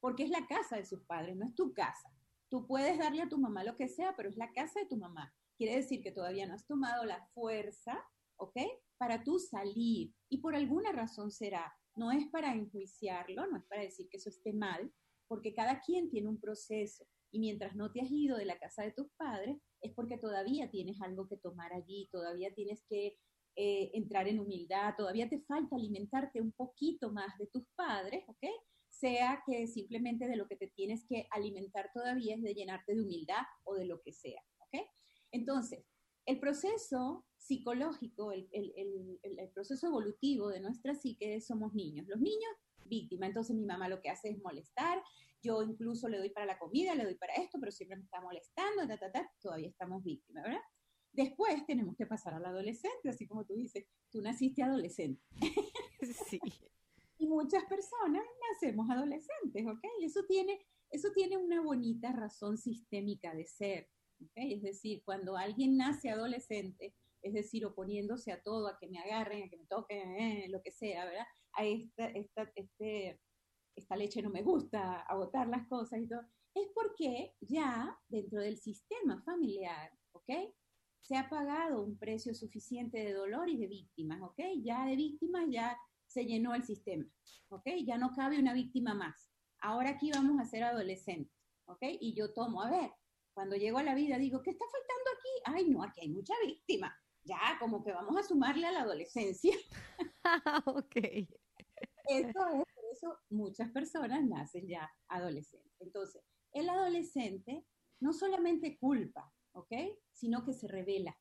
Porque es la casa de sus padres, no es tu casa. Tú puedes darle a tu mamá lo que sea, pero es la casa de tu mamá. Quiere decir que todavía no has tomado la fuerza, ¿ok? Para tú salir. Y por alguna razón será. No es para enjuiciarlo, no es para decir que eso esté mal, porque cada quien tiene un proceso. Y mientras no te has ido de la casa de tus padres, es porque todavía tienes algo que tomar allí, todavía tienes que eh, entrar en humildad, todavía te falta alimentarte un poquito más de tus padres, ¿ok? Sea que simplemente de lo que te tienes que alimentar todavía es de llenarte de humildad o de lo que sea, ¿ok? Entonces, el proceso psicológico, el, el proceso evolutivo de nuestra psique somos niños. Los niños, víctima. Entonces mi mamá lo que hace es molestar, yo incluso le doy para la comida, le doy para esto, pero siempre me está molestando, ta, ta, ta, todavía estamos víctimas, ¿verdad? Después tenemos que pasar al adolescente, así como tú dices, tú naciste adolescente. (laughs) Sí. Y muchas personas nacemos adolescentes, ¿ok? Eso tiene, eso tiene una bonita razón sistémica de ser, ¿ok? Es decir, cuando alguien nace adolescente, es decir, oponiéndose a todo, a que me agarren, a que me toquen, eh, lo que sea, ¿verdad? A esta, esta, este, esta leche no me gusta, a botar las cosas y todo, es porque ya dentro del sistema familiar, ¿ok? Se ha pagado un precio suficiente de dolor y de víctimas, ¿ok? Ya de víctimas ya se llenó el sistema, ¿ok? Ya no cabe una víctima más. Ahora aquí vamos a ser adolescentes, ¿ok? Y yo tomo, a ver, cuando llego a la vida digo, ¿qué está faltando aquí? Ay, no, aquí hay mucha víctima ya como que vamos a sumarle a la adolescencia. (laughs) (laughs) ok. Eso es, por eso muchas personas nacen ya adolescentes. Entonces, el adolescente no solamente culpa, ¿ok? Sino que se revela.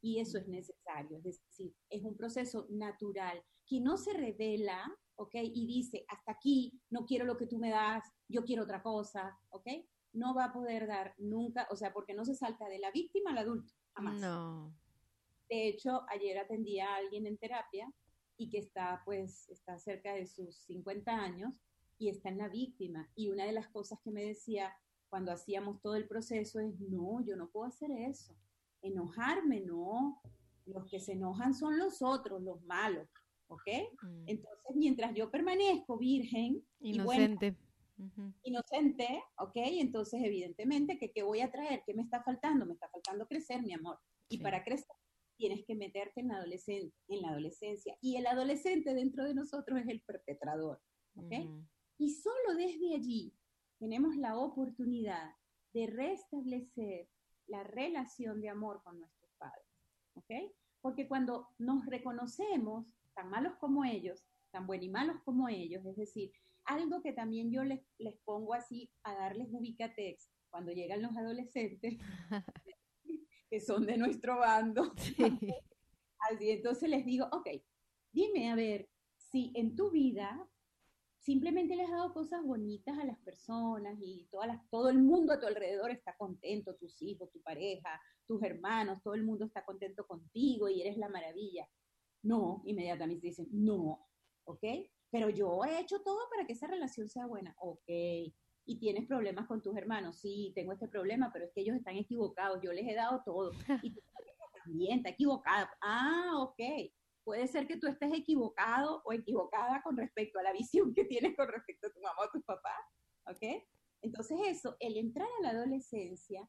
Y eso es necesario. Es decir, es un proceso natural. Quien no se revela, ¿ok? Y dice, hasta aquí, no quiero lo que tú me das, yo quiero otra cosa, ¿ok? No va a poder dar nunca, o sea, porque no se salta de la víctima al adulto, jamás. No. De hecho, ayer atendía a alguien en terapia y que está, pues, está cerca de sus 50 años y está en la víctima. Y una de las cosas que me decía cuando hacíamos todo el proceso es, no, yo no puedo hacer eso. Enojarme, no. Los que se enojan son los otros, los malos. ¿Ok? Mm. Entonces, mientras yo permanezco virgen, y buena, Inocente. Inocente, ¿ok? Entonces, evidentemente, que ¿qué voy a traer? ¿Qué me está faltando? Me está faltando crecer, mi amor. Y Sí. para crecer tienes que meterte en la, adolescen- en la adolescencia. Y el adolescente dentro de nosotros es el perpetrador, ¿ok? Ujú. Y solo desde allí tenemos la oportunidad de restablecer la relación de amor con nuestros padres, ¿ok? Porque cuando nos reconocemos tan malos como ellos, tan buenos y malos como ellos, es decir, algo que también yo les, les pongo así a darles ubicatex cuando llegan los adolescentes, (laughs) que son de nuestro bando, (laughs) Sí. Así, entonces les digo, ok, dime a ver si en tu vida simplemente le has dado cosas bonitas a las personas y todas las, todo el mundo a tu alrededor está contento, tus hijos, tu pareja, tus hermanos, todo el mundo está contento contigo y eres la maravilla. No, inmediatamente dicen, no, ¿ok? Pero yo he hecho todo para que esa relación sea buena, ok. Y tienes problemas con tus hermanos, sí, tengo este problema, pero es que ellos están equivocados, yo les he dado todo. (laughs) Y pareja también está equivocada. Ah, ok. Puede ser que tú estés equivocado o equivocada con respecto a la visión que tienes con respecto a tu mamá o tu papá, ¿ok? Entonces eso, el entrar a la adolescencia,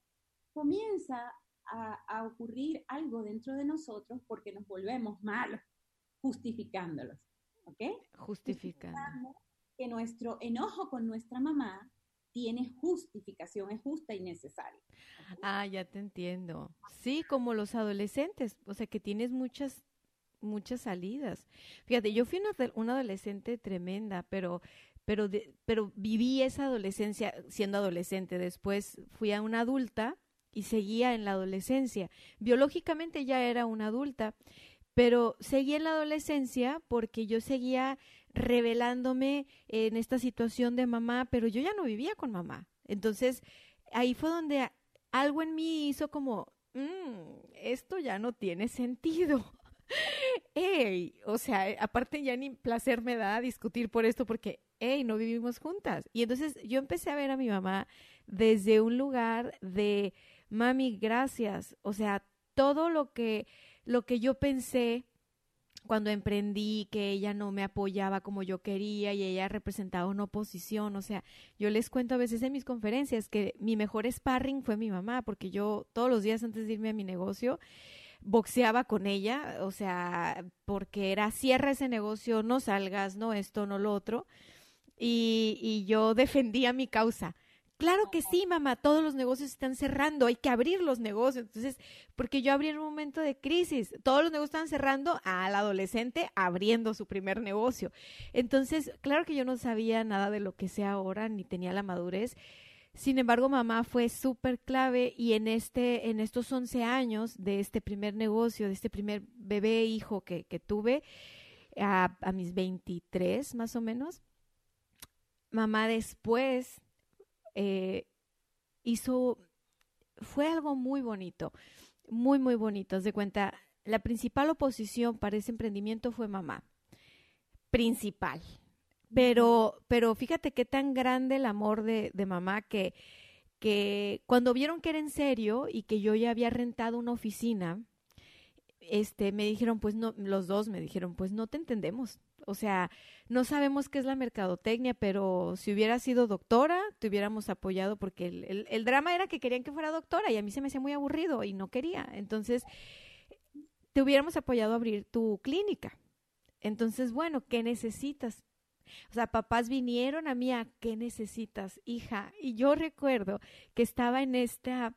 comienza a, a ocurrir algo dentro de nosotros porque nos volvemos malos, justificándolos, ¿ok? Justificando. Que nuestro enojo con nuestra mamá tiene justificación, es justa y necesaria. Ah, ya te entiendo. Sí, como los adolescentes, o sea que tienes muchas muchas salidas. Fíjate, yo fui una, una adolescente tremenda, pero pero de- pero viví esa adolescencia siendo adolescente. Después fui a una adulta y seguía en la adolescencia. Biológicamente ya era una adulta, pero seguí en la adolescencia porque yo seguía revelándome en esta situación de mamá, pero yo ya no vivía con mamá. Entonces, ahí fue donde algo en mí hizo como, "Mm, esto ya no tiene sentido. (laughs) Ey, o sea, eh, aparte ya ni placer me da discutir por esto porque, hey, no vivimos juntas. Y entonces yo empecé a ver a mi mamá desde un lugar de, mami, gracias. O sea, todo lo que, lo que yo pensé cuando emprendí, que ella no me apoyaba como yo quería y ella representaba una oposición. O sea, yo les cuento a veces en mis conferencias que mi mejor sparring fue mi mamá, porque yo todos los días antes de irme a mi negocio boxeaba con ella, o sea, porque era cierra ese negocio, no salgas, no esto, no lo otro. Y, y yo defendía mi causa. Claro que sí, mamá, todos los negocios están cerrando, hay que abrir los negocios. Entonces, porque yo abrí en un momento de crisis, todos los negocios estaban cerrando, al adolescente abriendo su primer negocio. Entonces, claro que yo no sabía nada de lo que sé ahora, ni tenía la madurez. Sin embargo, mamá fue súper clave y en, este, en estos 11 años de este primer negocio, de este primer bebé hijo que, tuve, a, a mis 23 más o menos, mamá después eh, hizo, fue algo muy bonito, muy, muy bonito. Haz de cuenta, la principal oposición para ese emprendimiento fue mamá. Principal. Pero, pero fíjate qué tan grande el amor de, de mamá que, que cuando vieron que era en serio y que yo ya había rentado una oficina, este, me dijeron, pues no, los dos me dijeron, pues no te entendemos. O sea, no sabemos qué es la mercadotecnia, pero si hubiera sido doctora, te hubiéramos apoyado porque el, el, drama era que querían que fuera doctora y a mí se me hacía muy aburrido y no quería. Entonces, te hubiéramos apoyado a abrir tu clínica. Entonces, bueno, ¿qué necesitas? O sea, papás vinieron a mí a ¿qué necesitas, hija? Y yo recuerdo que estaba en esta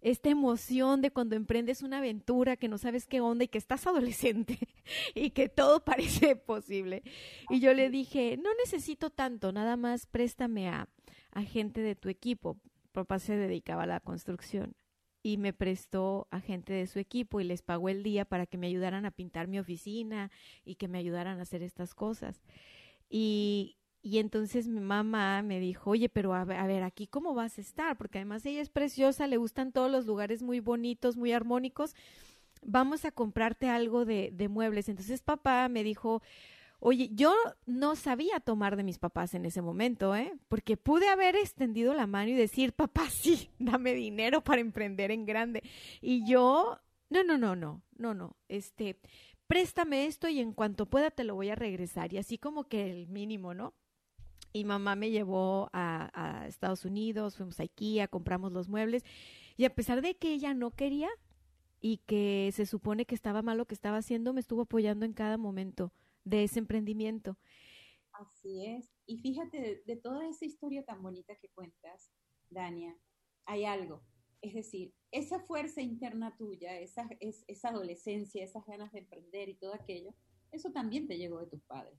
esta emoción de cuando emprendes una aventura que no sabes qué onda y que estás adolescente (laughs) y que todo (laughs) parece posible. Y yo le dije, no necesito tanto, nada más préstame a, a gente de tu equipo. Papá se dedicaba a la construcción y me prestó a gente de su equipo y les pagó el día para que me ayudaran a pintar mi oficina y que me ayudaran a hacer estas cosas. Y, y entonces mi mamá me dijo, oye, pero a ver, a ver, aquí cómo vas a estar, porque además ella es preciosa, le gustan todos los lugares muy bonitos, muy armónicos, vamos a comprarte algo de, de muebles. Entonces papá me dijo, oye, yo no sabía tomar de mis papás en ese momento, ¿eh? Porque pude haber extendido la mano y decir, papá, sí, (laughs) dame dinero para emprender en grande. Y yo, no, no, no, no, no, no, este, préstame esto y en cuanto pueda te lo voy a regresar. Y así como que el mínimo, ¿no? Y mamá me llevó a, a, Estados Unidos, fuimos a IKEA, compramos los muebles. Y a pesar de que ella no quería y que se supone que estaba mal lo que estaba haciendo, me estuvo apoyando en cada momento de ese emprendimiento. Así es. Y fíjate, de, de toda esa historia tan bonita que cuentas, Dania, hay algo. Es decir, esa fuerza interna tuya, esa, es, esa adolescencia, esas ganas de emprender y todo aquello, eso también te llegó de tus padres.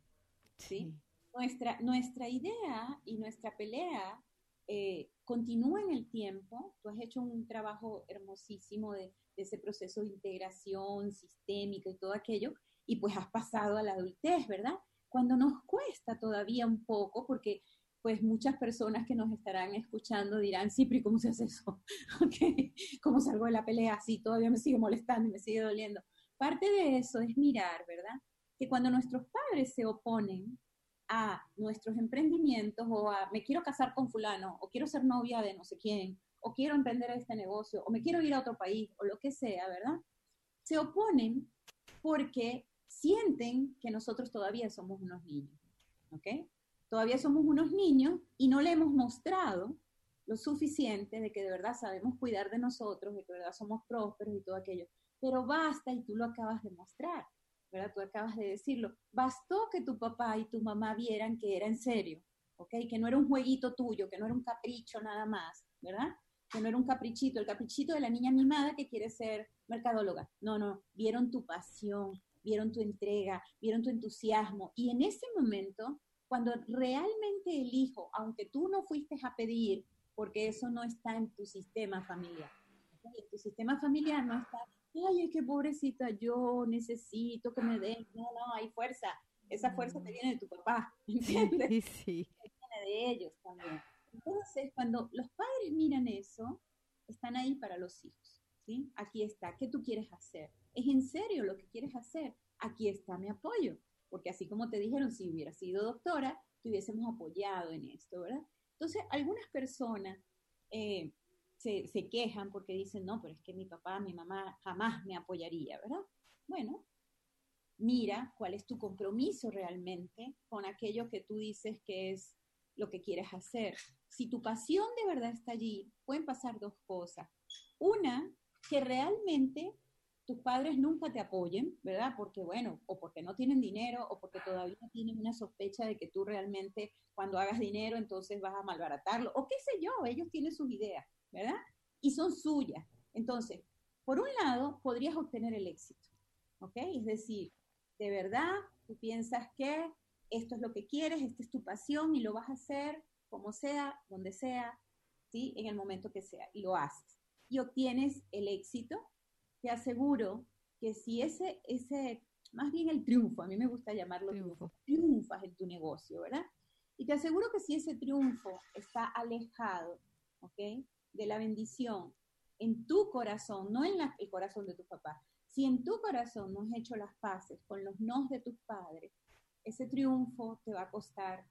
¿sí? sí nuestra, nuestra idea y nuestra pelea eh, continúa en el tiempo. Tú has hecho un trabajo hermosísimo de, ese proceso de integración sistémica y todo aquello, y pues has pasado a la adultez, ¿verdad? Cuando nos cuesta todavía un poco, porque pues muchas personas que nos estarán escuchando dirán, pero ¿cómo se hace eso? (laughs) ¿Cómo salgo de la pelea? Sí, todavía me sigue molestando y me sigue doliendo. Parte de eso es mirar, ¿verdad? Que cuando nuestros padres se oponen, a nuestros emprendimientos o a me quiero casar con fulano o quiero ser novia de no sé quién o quiero emprender este negocio o me quiero ir a otro país o lo que sea, ¿verdad? Se oponen porque sienten que nosotros todavía somos unos niños, ¿ok? Todavía somos unos niños y no le hemos mostrado lo suficiente de que de verdad sabemos cuidar de nosotros, de que de verdad somos prósperos y todo aquello. Pero basta y tú lo acabas de mostrar. ¿Verdad? Tú acabas de decirlo. Bastó que tu papá y tu mamá vieran que era en serio, ¿ok? Que no era un jueguito tuyo, que no era un capricho nada más, ¿verdad? Que no era un caprichito, el caprichito de la niña mimada que quiere ser mercadóloga. No, no, vieron tu pasión, vieron tu entrega, vieron tu entusiasmo. Y en ese momento, cuando realmente el hijo, aunque tú no fuiste a pedir, porque eso no está en tu sistema familiar, ¿okay? en tu sistema familiar no está ay, qué pobrecita, yo necesito que me den. No, no, hay fuerza. Esa fuerza te viene de tu papá, (laughs) ¿entiendes? Sí, sí. Viene de ellos también. Entonces, cuando los padres miran eso, están ahí para los hijos, ¿sí? Aquí está, ¿qué tú quieres hacer? ¿Es en serio lo que quieres hacer? Aquí está mi apoyo, porque así como te dijeron, si hubiera sido doctora, te hubiésemos apoyado en esto, ¿verdad? Entonces, algunas personas eh, se, quejan porque dicen, no, pero es que mi papá, mi mamá jamás me apoyaría, ¿verdad? Bueno, mira cuál es tu compromiso realmente con aquello que tú dices que es lo que quieres hacer. Si tu pasión de verdad está allí, pueden pasar dos cosas. Una, que realmente tus padres nunca te apoyen, ¿verdad? Porque, bueno, o porque no tienen dinero, o porque todavía tienen una sospecha de que tú realmente cuando hagas dinero entonces vas a malbaratarlo, o qué sé yo, ellos tienen sus ideas. ¿Verdad? Y son suyas. Entonces, por un lado, podrías obtener el éxito, ¿ok? Es decir, de verdad, tú piensas que esto es lo que quieres, esta es tu pasión y lo vas a hacer como sea, donde sea, ¿sí? En el momento que sea, y lo haces. Y obtienes el éxito, te aseguro que si ese, ese, más bien el triunfo, a mí me gusta llamarlo triunfo, triunfas en tu negocio, ¿verdad? Y te aseguro que si ese triunfo está alejado, ¿ok? De la bendición en tu corazón, no en el corazón de tu papá, si en tu corazón no has hecho las paces con los nos de tus padres, ese triunfo te va a costar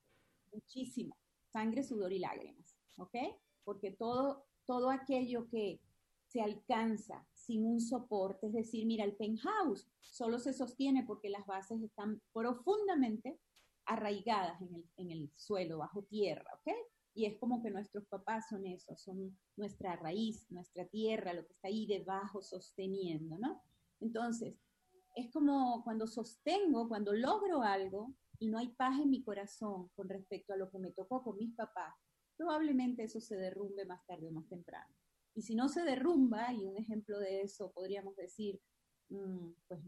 muchísimo, sangre, sudor y lágrimas, ¿ok? Porque todo, todo aquello que se alcanza sin un soporte, es decir, mira, el penthouse solo se sostiene porque las bases están profundamente arraigadas en el, en el suelo, bajo tierra, ¿ok? Y es como que nuestros papás son eso, son nuestra raíz, nuestra tierra, lo que está ahí debajo sosteniendo, ¿no? Entonces, es como cuando sostengo, cuando logro algo y no hay paz en mi corazón con respecto a lo que me tocó con mis papás, probablemente eso se derrumbe más tarde o más temprano. Y si no se derrumba, y un ejemplo de eso podríamos decir, mm, pues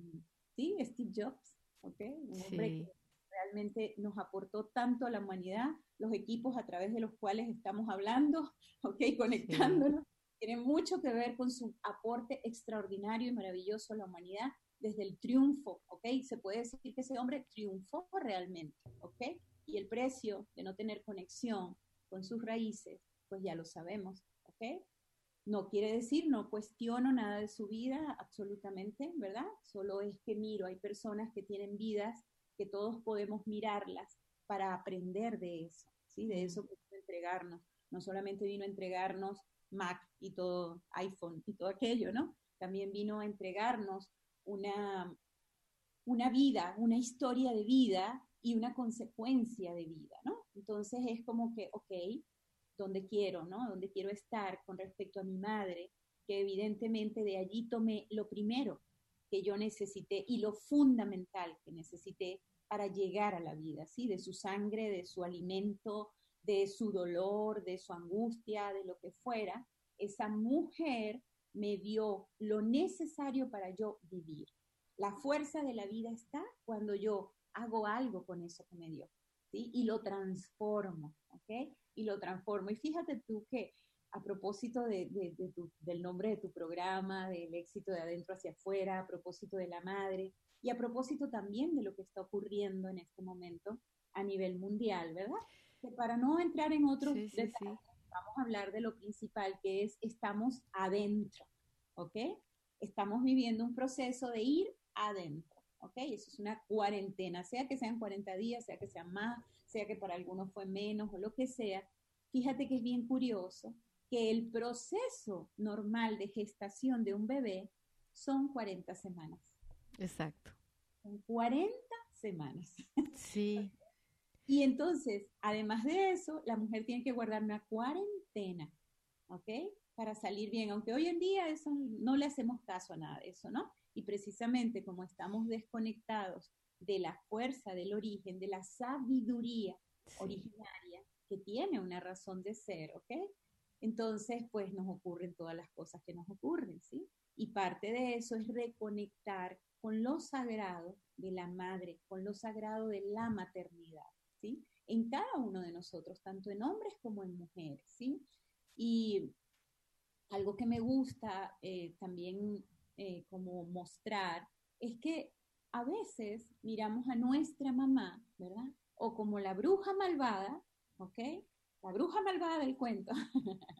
sí, Steve Jobs, ¿ok? Un hombre que realmente nos aportó tanto a la humanidad, los equipos a través de los cuales estamos hablando, (laughs) ¿ok? Conectándonos, tienen mucho que ver con su aporte extraordinario y maravilloso a la humanidad desde el triunfo, ¿ok? Se puede decir que ese hombre triunfó realmente, ¿ok? Y el precio de no tener conexión con sus raíces, pues ya lo sabemos, ¿ok? No quiere decir, no cuestiono nada de su vida, absolutamente, ¿verdad? Solo es que miro, hay personas que tienen vidas que todos podemos mirarlas para aprender de eso, ¿sí? De eso que vino a entregarnos. No solamente vino a entregarnos Mac y todo, iPhone y todo aquello, ¿no? También vino a entregarnos una, una vida, una historia de vida y una consecuencia de vida, ¿no? Entonces es como que, ok, ¿dónde quiero, ¿no? ¿Dónde quiero estar con respecto a mi madre? Que evidentemente de allí tomé lo primero que yo necesité y lo fundamental que necesité para llegar a la vida, ¿sí? De su sangre, de su alimento, de su dolor, de su angustia, de lo que fuera. Esa mujer me dio lo necesario para yo vivir. La fuerza de la vida está cuando yo hago algo con eso que me dio, ¿sí? Y lo transformo, ¿ok? Y lo transformo. Y fíjate tú que a propósito de, del nombre de tu programa, del éxito de adentro hacia afuera, a propósito de la madre y a propósito también de lo que está ocurriendo en este momento a nivel mundial, ¿verdad? Que para no entrar en otros detalles, vamos a hablar de lo principal, que es estamos adentro, ¿ok? Estamos viviendo un proceso de ir adentro, ¿ok? Eso es una cuarentena, sea que sean 40 días, sea que sean más, sea que para algunos fue menos o lo que sea. Fíjate que es bien curioso que el proceso normal de gestación de un bebé son 40 semanas. Exacto. Son 40 semanas. Sí. (laughs) Y entonces, además de eso, la mujer tiene que guardar una cuarentena, ¿ok? Para salir bien, aunque hoy en día eso no le hacemos caso a nada de eso, ¿no? Y precisamente como estamos desconectados de la fuerza del origen, de la sabiduría originaria, que tiene una razón de ser, ¿ok? Entonces, pues nos ocurren todas las cosas que nos ocurren, ¿sí? Y parte de eso es reconectar con lo sagrado de la madre, con lo sagrado de la maternidad. ¿sí? En cada uno de nosotros, tanto en hombres como en mujeres, ¿sí? Y algo que me gusta eh, también eh, como mostrar es que a veces miramos a nuestra mamá, ¿verdad? O como la bruja malvada, ¿ok? La bruja malvada del cuento. (laughs)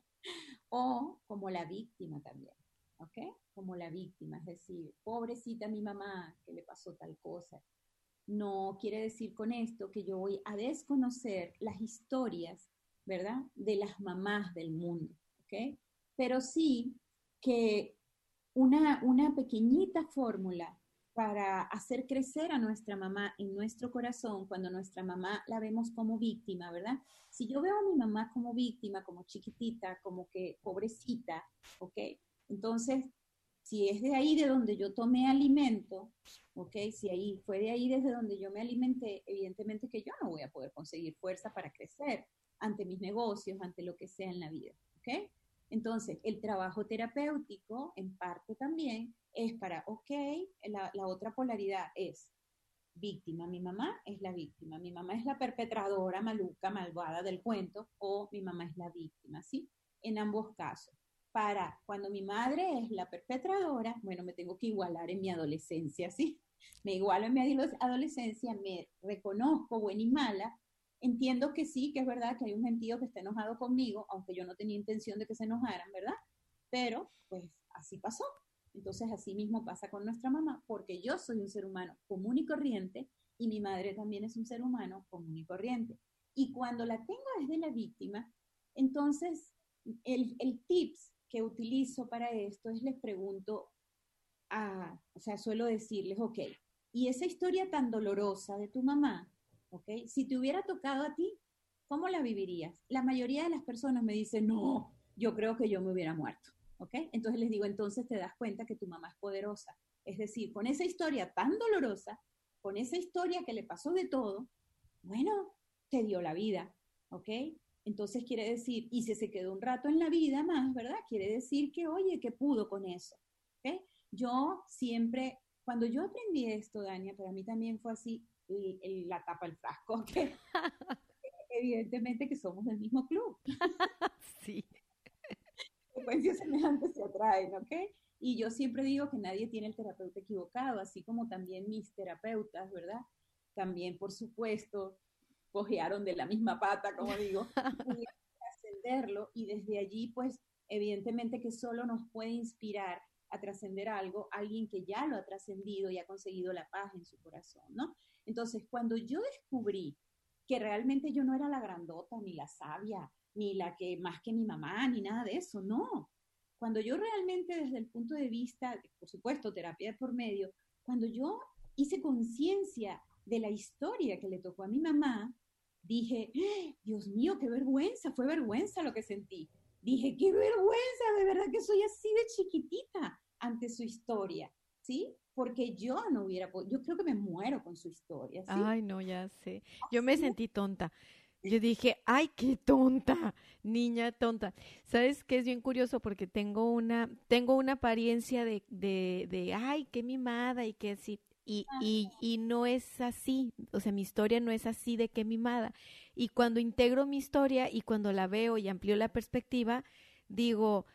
o como la víctima también, ¿ok? Como la víctima, es decir, pobrecita mi mamá que le pasó tal cosa, no quiere decir con esto que yo voy a desconocer las historias, ¿verdad? De las mamás del mundo, ¿ok? Pero sí que una, una pequeñita fórmula para hacer crecer a nuestra mamá en nuestro corazón cuando nuestra mamá la vemos como víctima, ¿verdad? Si yo veo a mi mamá como víctima, como chiquitita, como que pobrecita, ¿ok? Entonces si es de ahí de donde yo tomé alimento, ¿ok? Si ahí fue de ahí desde donde yo me alimenté, evidentemente que yo no voy a poder conseguir fuerza para crecer ante mis negocios, ante lo que sea en la vida, ¿ok? Entonces, el trabajo terapéutico, en parte también, es para, ok, la, la otra polaridad es víctima, mi mamá es la víctima, mi mamá es la perpetradora maluca, malvada del cuento, o mi mamá es la víctima, ¿sí? En ambos casos para cuando mi madre es la perpetradora, bueno, me tengo que igualar en mi adolescencia, ¿sí? (laughs) Me igualo en mi adolescencia, me reconozco buena y mala, entiendo que sí, que es verdad que hay un gentío que está enojado conmigo, aunque yo no tenía intención de que se enojaran, ¿verdad? Pero, pues, así pasó. Entonces, así mismo pasa con nuestra mamá, porque yo soy un ser humano común y corriente y mi madre también es un ser humano común y corriente. Y cuando la tengo desde la víctima, entonces el, el tips que utilizo para esto es les pregunto, a, o sea, suelo decirles, ok, y esa historia tan dolorosa de tu mamá, ok, si te hubiera tocado a ti, ¿cómo la vivirías? La mayoría de las personas me dicen, no, yo creo que yo me hubiera muerto, ok. Entonces les digo, entonces te das cuenta que tu mamá es poderosa. Es decir, con esa historia tan dolorosa, con esa historia que le pasó de todo, bueno, te dio la vida, ¿ok? Entonces quiere decir, y si se quedó un rato en la vida más, ¿verdad? Quiere decir que, oye, que pudo con eso, ¿ok? Yo siempre, cuando yo aprendí esto, Dania, para mí también fue así, la tapa el frasco, ¿ok? (laughs) Evidentemente que somos del mismo club. (laughs) sí. Frecuencias semejantes se atraen, ¿ok? Y yo siempre digo que nadie tiene el terapeuta equivocado, así como también mis terapeutas, ¿verdad? También, por supuesto, cojearon de la misma pata, como digo, trascenderlo y desde allí, pues, evidentemente que solo nos puede inspirar a trascender algo alguien que ya lo ha trascendido y ha conseguido la paz en su corazón, ¿no? Entonces, cuando yo descubrí que realmente yo no era la grandota, ni la sabia, ni la que más que mi mamá, ni nada de eso, no. Cuando yo realmente desde el punto de vista, por supuesto, terapia por medio, cuando yo hice conciencia de la historia que le tocó a mi mamá, dije, ¡Ah! Dios mío, qué vergüenza, fue vergüenza lo que sentí. Dije, qué vergüenza, de verdad que soy así de chiquitita ante su historia, ¿sí? Porque yo no hubiera podido, yo creo que me muero con su historia. ¿sí? Ay, no, ya sé. Yo me sentí tonta. Yo dije, ay, qué tonta, niña tonta. ¿Sabes qué es bien curioso? Porque tengo una, tengo una apariencia de, de, de ay, qué mimada y qué así. Y, y, y no es así, o sea, mi historia no es así de qué mimada. Y cuando integro mi historia y cuando la veo y amplío la perspectiva, digo,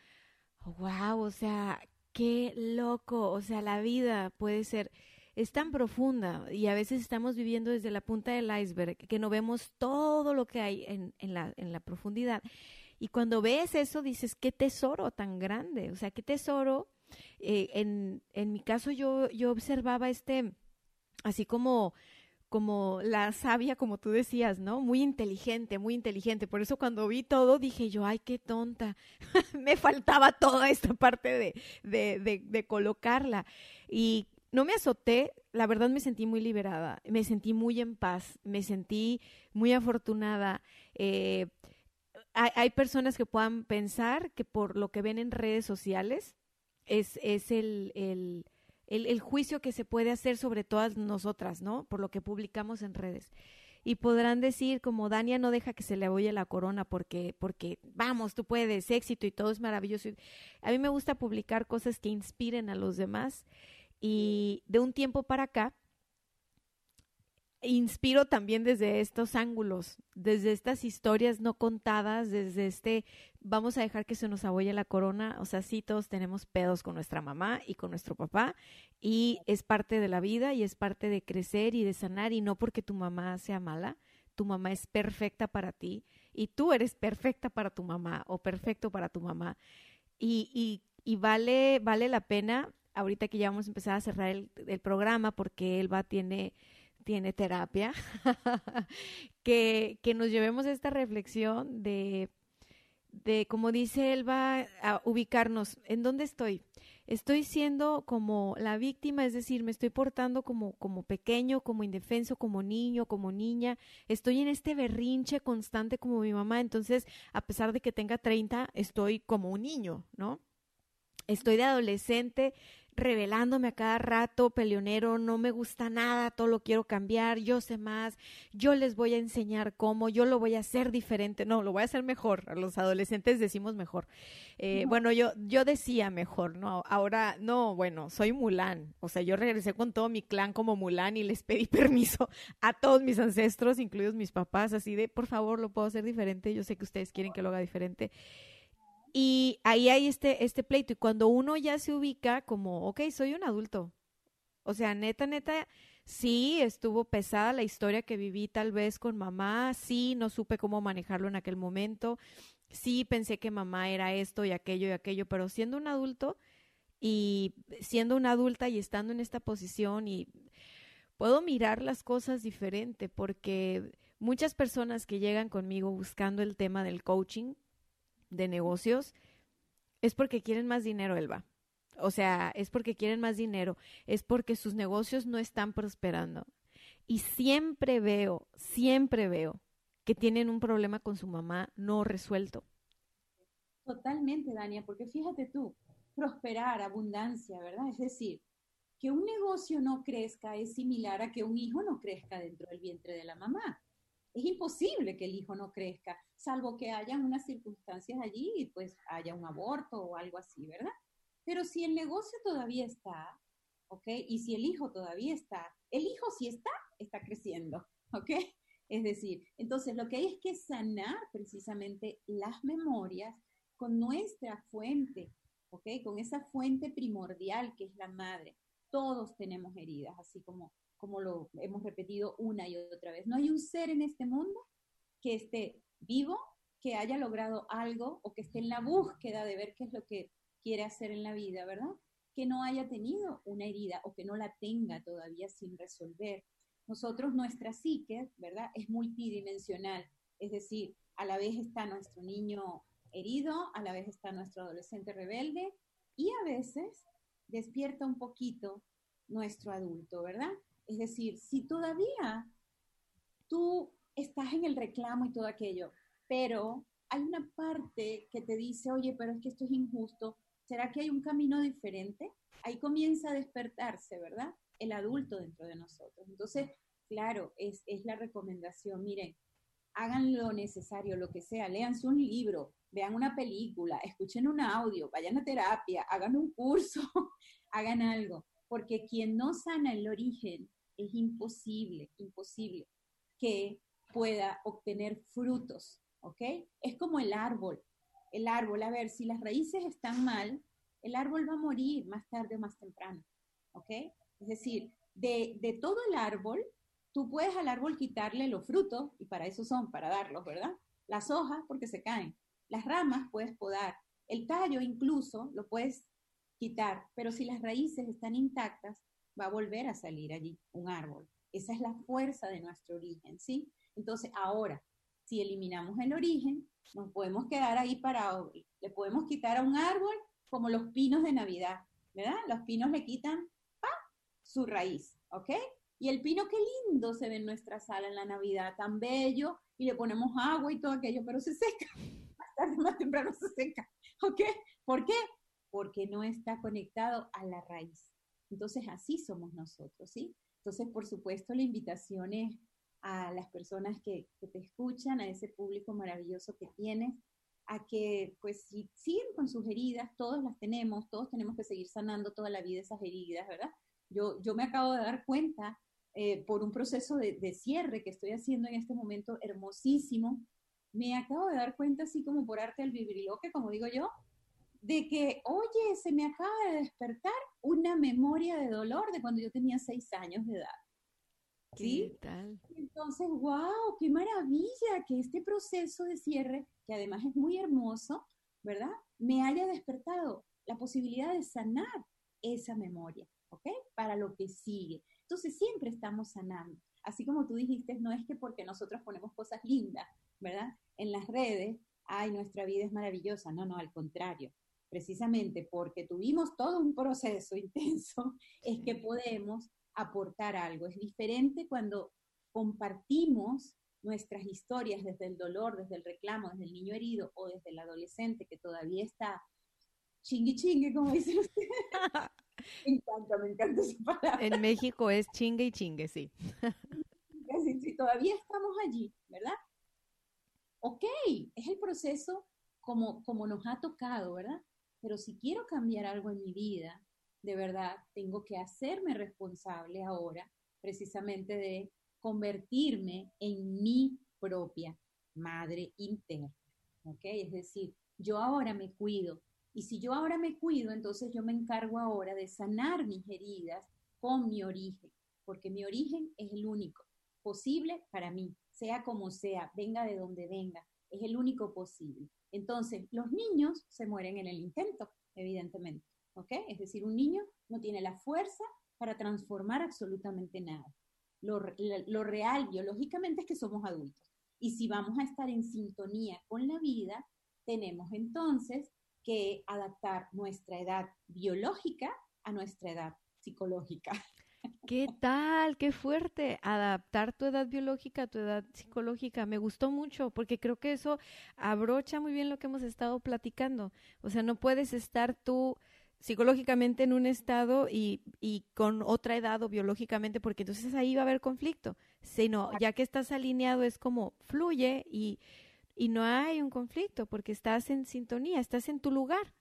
wow, o sea, qué loco, o sea, la vida puede ser es tan profunda y a veces estamos viviendo desde la punta del iceberg que no vemos todo lo que hay en, en, la, en la profundidad. Y cuando ves eso dices, qué tesoro tan grande, o sea, qué tesoro. Eh, en, en mi caso yo, yo observaba este, así como como la sabia, como tú decías, ¿no? Muy inteligente, muy inteligente. Por eso cuando vi todo dije yo, ay, qué tonta. (laughs) me faltaba toda esta parte de, de, de, colocarla. Y no me azoté, la verdad me sentí muy liberada, me sentí muy en paz, me sentí muy afortunada. Eh, hay, hay, personas que puedan pensar que por lo que ven en redes sociales es, es el, el, el, juicio que se puede hacer sobre todas nosotras, ¿no? Por lo que publicamos en redes y podrán decir como Dania no deja que se le oye la corona porque porque vamos, tú puedes, éxito y todo es maravilloso. A mí me gusta publicar cosas que inspiren a los demás y de un tiempo para acá, inspiro también desde estos ángulos, desde estas historias no contadas, desde este, vamos a dejar que se nos abolle la corona, o sea, sí, todos tenemos pedos con nuestra mamá y con nuestro papá, y es parte de la vida y es parte de crecer y de sanar, y no porque tu mamá sea mala, tu mamá es perfecta para ti, y tú eres perfecta para tu mamá o perfecto para tu mamá, y vale, vale la pena ahorita que ya vamos a empezar a cerrar el, el programa porque Elba tiene, tiene terapia, (laughs) que, que nos llevemos a esta reflexión de, de, como dice Elba, a ubicarnos. ¿En dónde estoy? Estoy siendo como la víctima, es decir, me estoy portando como, como pequeño, como indefenso, como niño, como niña. Estoy en este berrinche constante como mi mamá. Entonces, a pesar de que tenga 30, estoy como un niño, ¿no? Estoy de adolescente revelándome a cada rato, peleonero, no me gusta nada, todo lo quiero cambiar, yo sé más, yo les voy a enseñar cómo, yo lo voy a hacer diferente, no, lo voy a hacer mejor, a los adolescentes decimos mejor. Eh, no. Bueno, yo, yo decía mejor, ¿no? Ahora, no, bueno, soy Mulan, o sea, yo regresé con todo mi clan como Mulan y les pedí (laughs) permiso a todos mis ancestros, incluidos mis papás, así de, por favor, lo puedo hacer diferente, yo sé que ustedes quieren que lo haga diferente. Y ahí hay este, este pleito. Y cuando uno ya se ubica como, ok, soy un adulto. O sea, neta, neta, sí, estuvo pesada la historia que viví tal vez con mamá, sí, no supe cómo manejarlo en aquel momento, sí, pensé que mamá era esto y aquello y aquello, pero siendo un adulto y siendo una adulta y estando en esta posición y puedo mirar las cosas diferente porque Muchas personas que llegan conmigo buscando el tema del coaching de negocios es porque quieren más dinero, Elba. O sea, es porque quieren más dinero, es porque sus negocios no están prosperando. Y siempre veo, siempre veo que tienen un problema con su mamá no resuelto. Totalmente, Dania, porque fíjate tú, prosperar, abundancia, ¿verdad? Es decir, que un negocio no crezca es similar a que un hijo no crezca dentro del vientre de la mamá. Es imposible que el hijo no crezca, salvo que haya unas circunstancias allí y pues haya un aborto o algo así, ¿verdad? Pero si el negocio todavía está, ¿ok? Y si el hijo todavía está, el hijo si está, está creciendo, ¿ok? Es decir, entonces lo que hay es que sanar precisamente las memorias con nuestra fuente, ¿ok? Con esa fuente primordial que es la madre. Todos tenemos heridas, así como, como lo hemos repetido una y otra vez. No hay un ser en este mundo que esté vivo, que haya logrado algo o que esté en la búsqueda de ver qué es lo que quiere hacer en la vida, ¿verdad? Que no haya tenido una herida o que no la tenga todavía sin resolver. Nosotros, nuestra psique, ¿verdad? Es multidimensional, es decir, a la vez está nuestro niño herido, a la vez está nuestro adolescente rebelde y a veces despierta un poquito nuestro adulto, ¿verdad? Es decir, si todavía tú estás en el reclamo y todo aquello, pero hay una parte que te dice, oye, pero es que esto es injusto, ¿será que hay un camino diferente? Ahí comienza a despertarse, ¿verdad? El adulto dentro de nosotros. Entonces, claro, es, la recomendación, miren, hagan lo necesario, lo que sea, léanse un libro, vean una película, escuchen un audio, vayan a terapia, hagan un curso, (laughs) hagan algo, porque quien no sana el origen es imposible, imposible que pueda obtener frutos, ¿ok? Es como el árbol, el árbol, a ver, si las raíces están mal, el árbol va a morir más tarde o más temprano, ¿ok? Es decir, de, de todo el árbol, tú puedes al árbol quitarle los frutos, y para eso son, para darlos, ¿verdad? Las hojas, porque se caen. Las ramas puedes podar. El tallo incluso lo puedes quitar, pero si las raíces están intactas, va a volver a salir allí un árbol. Esa es la fuerza de nuestro origen, ¿sí? Entonces, ahora, si eliminamos el origen, nos podemos quedar ahí parados. Le podemos quitar a un árbol como los pinos de Navidad, ¿verdad? Los pinos le quitan su raíz, ¿ok? Y el pino, qué lindo se ve en nuestra sala en la Navidad, tan bello, y le ponemos agua y todo aquello, pero se seca. (laughs) Más tarde, más temprano se seca. ¿Ok? ¿Por qué? Porque no está conectado a la raíz. Entonces, así somos nosotros, ¿sí? Entonces, por supuesto, la invitación es a las personas que, que te escuchan, a ese público maravilloso que tienes, a que pues si siguen con sus heridas, todos las tenemos, todos tenemos que seguir sanando toda la vida esas heridas, ¿verdad? Yo, yo me acabo de dar cuenta eh, por un proceso de, de, cierre que estoy haciendo en este momento hermosísimo, me acabo de dar cuenta, así como por arte del vibriloque, como digo yo, de que, oye, se me acaba de despertar una memoria de dolor de cuando yo tenía seis años de edad. ¿Sí? ¿Qué tal? Entonces, wow, qué maravilla que este proceso de cierre, que además es muy hermoso, ¿verdad? Me haya despertado la posibilidad de sanar esa memoria, ¿ok? Para lo que sigue. Entonces siempre estamos sanando. Así como tú dijiste, no es que porque nosotros ponemos cosas lindas, ¿verdad? En las redes, ay, nuestra vida es maravillosa. No, no, al contrario. Precisamente porque tuvimos todo un proceso (laughs) intenso, es que podemos aportar algo. Es diferente cuando compartimos nuestras historias desde el dolor, desde el reclamo, desde el niño herido o desde el adolescente que todavía está chingui chingue, como dicen ustedes. (laughs) Me encanta, me encanta esa palabra. En México es chingue y chingue, sí. (laughs) Si todavía estamos allí, ¿verdad? Ok, es el proceso como, como nos ha tocado, ¿verdad? Pero si quiero cambiar algo en mi vida, de verdad, tengo que hacerme responsable ahora precisamente de convertirme en mi propia madre interna, ¿ok? Es decir, yo ahora me cuido, y si yo ahora me cuido, entonces yo me encargo ahora de sanar mis heridas con mi origen, porque mi origen es el único posible para mí, sea como sea, venga de donde venga, es el único posible. Entonces, los niños se mueren en el intento, evidentemente, ¿ok? Es decir, un niño no tiene la fuerza para transformar absolutamente nada. Lo, lo real biológicamente es que somos adultos. Y si vamos a estar en sintonía con la vida, tenemos entonces que adaptar nuestra edad biológica a nuestra edad psicológica. ¿Qué tal? Qué fuerte. Adaptar tu edad biológica a tu edad psicológica. Me gustó mucho porque creo que eso abrocha muy bien lo que hemos estado platicando. O sea, no puedes estar tú psicológicamente en un estado y, y con otra edad o biológicamente porque entonces ahí va a haber conflicto. Sino, ya que estás alineado es como fluye y, y no hay un conflicto porque estás en sintonía, estás en tu lugar.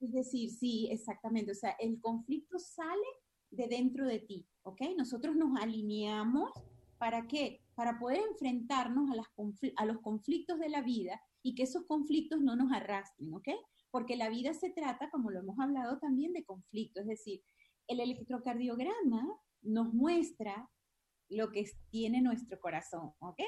Es decir, sí, exactamente. O sea, el conflicto sale de dentro de ti, ¿ok? Nosotros nos alineamos para qué? Para poder enfrentarnos a, a los conflictos de la vida y que esos conflictos no nos arrastren, ¿ok? Porque la vida se trata, como lo hemos hablado también, de conflictos. Es decir, el electrocardiograma nos muestra lo que tiene nuestro corazón, ¿ok?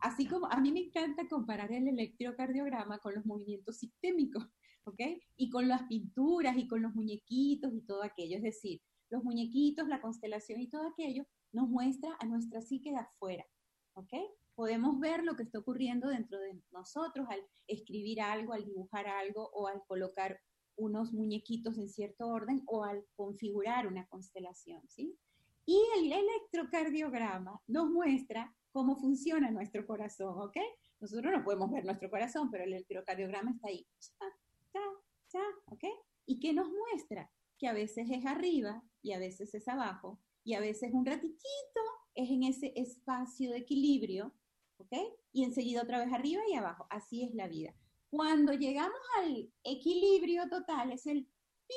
Así como a mí me encanta comparar el electrocardiograma con los movimientos sistémicos, ¿ok? Y con las pinturas y con los muñequitos y todo aquello. Es decir, los muñequitos, la constelación y todo aquello, nos muestra a nuestra psique de afuera, ¿ok? Podemos ver lo que está ocurriendo dentro de nosotros al escribir algo, al dibujar algo o al colocar unos muñequitos en cierto orden o al configurar una constelación, ¿sí? Y el electrocardiograma nos muestra cómo funciona nuestro corazón, ¿ok? Nosotros no podemos ver nuestro corazón, pero el electrocardiograma está ahí. Cha, cha, ¿ok? ¿Y qué nos muestra? Que a veces es arriba y a veces es abajo, y a veces un ratitito es en ese espacio de equilibrio, ¿ok? Y enseguida otra vez arriba y abajo. Así es la vida. Cuando llegamos al equilibrio total, es el pi,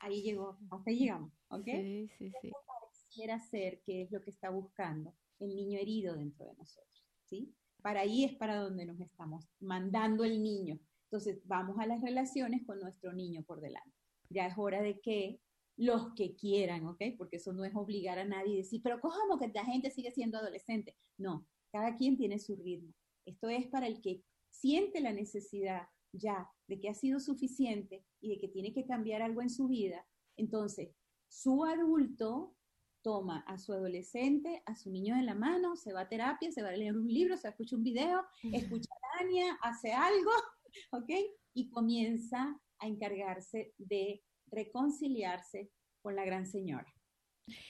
ahí llegó, hasta llegamos, ¿ok? Sí, sí, sí. Pareciera ser que es lo que está buscando el niño herido dentro de nosotros, ¿sí? Para ahí es para donde nos estamos mandando el niño. Entonces, vamos a las relaciones con nuestro niño por delante ya es hora de que los que quieran, ¿ok? Porque eso no es obligar a nadie a decir, pero cojamos que la gente sigue siendo adolescente. No, cada quien tiene su ritmo. Esto es para el que siente la necesidad ya de que ha sido suficiente y de que tiene que cambiar algo en su vida. Entonces, su adulto toma a su adolescente, a su niño en la mano, se va a terapia, se va a leer un libro, se escucha un video, escucha a Dania, hace algo, (laughs) ¿ok? Y comienza a encargarse de reconciliarse con la gran señora,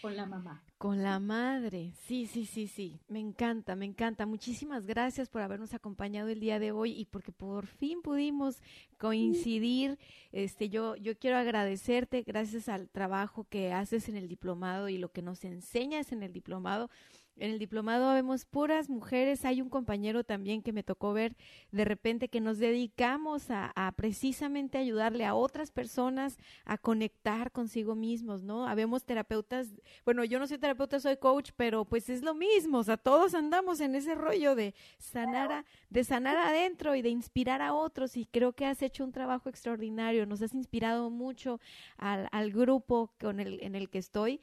con la mamá. Con la madre, sí, sí, sí, sí, me encanta, me encanta. Muchísimas gracias por habernos acompañado el día de hoy y porque por fin pudimos coincidir. Este, yo, yo quiero agradecerte gracias al trabajo que haces en el diplomado y lo que nos enseñas en el diplomado en el diplomado vemos puras mujeres. Hay un compañero también que me tocó ver de repente que nos dedicamos a, precisamente ayudarle a otras personas a conectar consigo mismos, ¿no? Habemos terapeutas, bueno, yo no soy terapeuta, soy coach, pero pues es lo mismo, o sea, todos andamos en ese rollo de sanar, de sanar adentro y de inspirar a otros y creo que has hecho un trabajo extraordinario, nos has inspirado mucho al, al grupo con el, en el que estoy.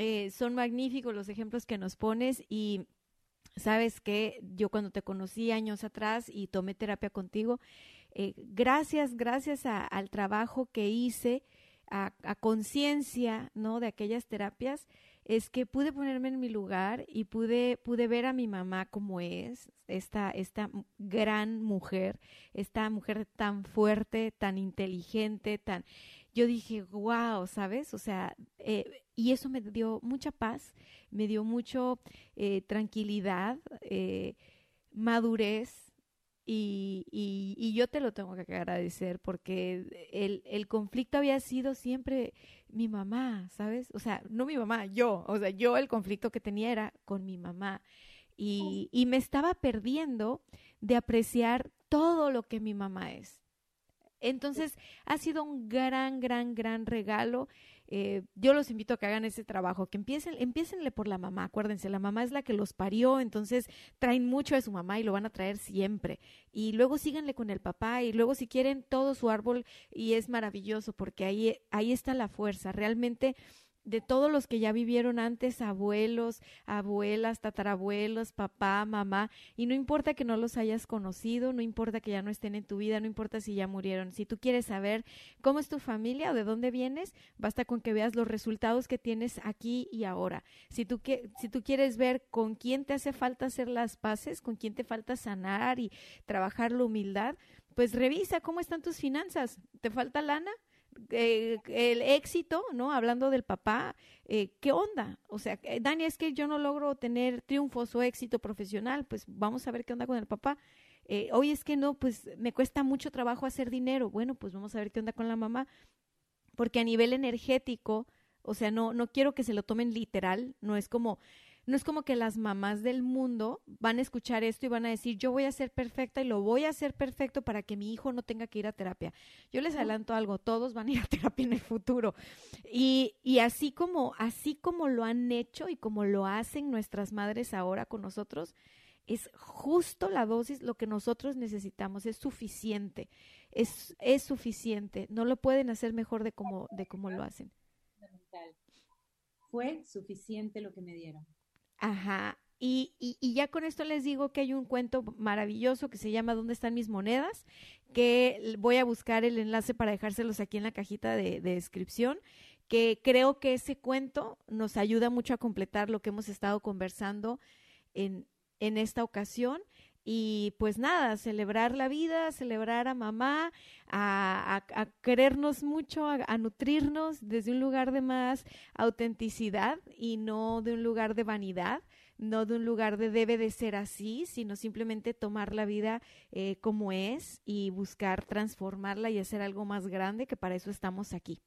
Eh, son magníficos los ejemplos que nos pones y sabes que yo cuando te conocí años atrás y tomé terapia contigo, eh, gracias, gracias al trabajo que hice, a, conciencia, ¿no? De aquellas terapias, es que pude ponerme en mi lugar y pude, pude ver a mi mamá como es, esta, esta gran mujer, esta mujer tan fuerte, tan inteligente, tan yo dije, wow, ¿sabes? O sea, eh, y eso me dio mucha paz, me dio mucho eh, tranquilidad, eh, madurez. Y, y, yo te lo tengo que agradecer porque el, el conflicto había sido siempre mi mamá, ¿sabes? O sea, no mi mamá, yo, o sea, yo el conflicto que tenía era con mi mamá. Y, y me estaba perdiendo de apreciar todo lo que mi mamá es. Entonces, ha sido un gran, gran, gran regalo. Eh, yo los invito a que hagan ese trabajo, que empiecen, empiecenle por la mamá, acuérdense, la mamá es la que los parió, entonces traen mucho de su mamá y lo van a traer siempre. Y luego síganle con el papá y luego si quieren todo su árbol y es maravilloso porque ahí, ahí está la fuerza. Realmente de todos los que ya vivieron antes, abuelos, abuelas, tatarabuelos, papá, mamá, y no importa que no los hayas conocido, no importa que ya no estén en tu vida, no importa si ya murieron. Si tú quieres saber cómo es tu familia o de dónde vienes, basta con que veas los resultados que tienes aquí y ahora. Si tú, que, si tú quieres ver con quién te hace falta hacer las paces, con quién te falta sanar y trabajar la humildad, pues revisa cómo están tus finanzas. ¿Te falta lana? Eh, el éxito, ¿no? Hablando del papá, eh, ¿qué onda? O sea, eh, Dani, es que yo no logro tener triunfos o éxito profesional, pues vamos a ver qué onda con el papá. Hoy es que no, pues me cuesta mucho trabajo hacer dinero. Bueno, pues vamos a ver qué onda con la mamá. Porque a nivel energético, o sea, no, no quiero que se lo tomen literal, no es como, no es como que las mamás del mundo van a escuchar esto y van a decir, yo voy a ser perfecta y lo voy a hacer perfecto para que mi hijo no tenga que ir a terapia. Yo les adelanto algo, todos van a ir a (laughs) terapia en el futuro. Y, y así como, así como lo han hecho y como lo hacen nuestras madres ahora con nosotros, es justo la dosis lo que nosotros necesitamos, es suficiente, es, es suficiente, no lo pueden hacer mejor de como, de como lo hacen. Fue suficiente lo que me dieron. Ajá. Y, y, y, ya con esto les digo que hay un cuento maravilloso que se llama ¿Dónde están mis monedas? Que voy a buscar el enlace para dejárselos aquí en la cajita de, de descripción que creo que ese cuento nos ayuda mucho a completar lo que hemos estado conversando en, en esta ocasión. Y pues nada, celebrar la vida, celebrar a mamá, a, querernos mucho, a, a, nutrirnos desde un lugar de más autenticidad y no de un lugar de vanidad, no de un lugar de debe de ser así, sino simplemente tomar la vida eh, como es y buscar transformarla y hacer algo más grande, que para eso estamos aquí.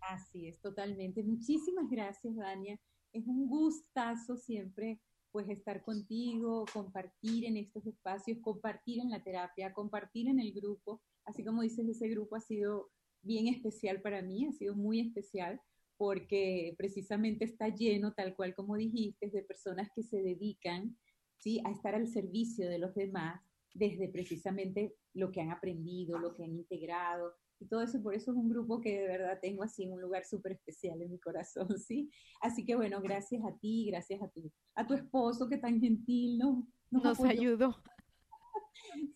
Así es, totalmente. Muchísimas gracias, Dania. Es un gustazo siempre pues estar contigo, compartir en estos espacios, compartir en la terapia, compartir en el grupo. Así como dices, ese grupo ha sido bien especial para mí, ha sido muy especial porque precisamente está lleno, tal cual como dijiste, de personas que se dedican ¿sí? a estar al servicio de los demás desde precisamente lo que han aprendido, lo que han integrado, y todo eso, por eso es un grupo que de verdad tengo así en un lugar súper especial en mi corazón, (laughs) ¿sí? Así que bueno, gracias a ti, gracias a tu, a tu esposo que tan gentil ¿no? nos, nos ayudó. (laughs)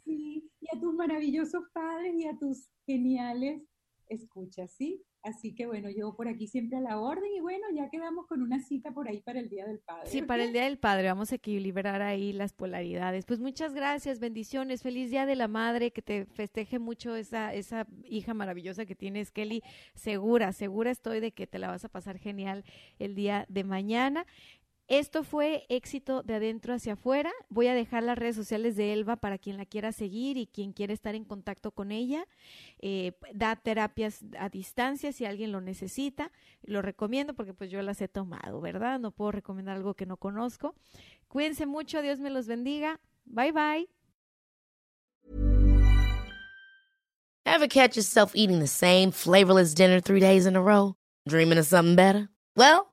Sí, y a tus maravillosos padres y a tus geniales escuchas, ¿sí? Así que bueno, yo por aquí siempre a la orden y bueno, ya quedamos con una cita por ahí para el Día del Padre. Sí, para el Día del Padre, vamos a equilibrar ahí las polaridades. Pues muchas gracias, bendiciones, feliz Día de la Madre, que te festeje mucho esa, esa hija maravillosa que tienes, Kelly. Segura, segura estoy de que te la vas a pasar genial el día de mañana. Esto fue éxito de adentro hacia afuera. Voy a dejar las redes sociales de Elba para quien la quiera seguir y quien quiera estar en contacto con ella. Eh, da terapias a distancia si alguien lo necesita. Lo recomiendo porque pues yo las he tomado, ¿verdad? No puedo recomendar algo que no conozco. Cuídense mucho, Dios me los bendiga. Bye bye. Ever catch yourself eating the same flavorless dinner three days in a row? Dreaming of something better? Well,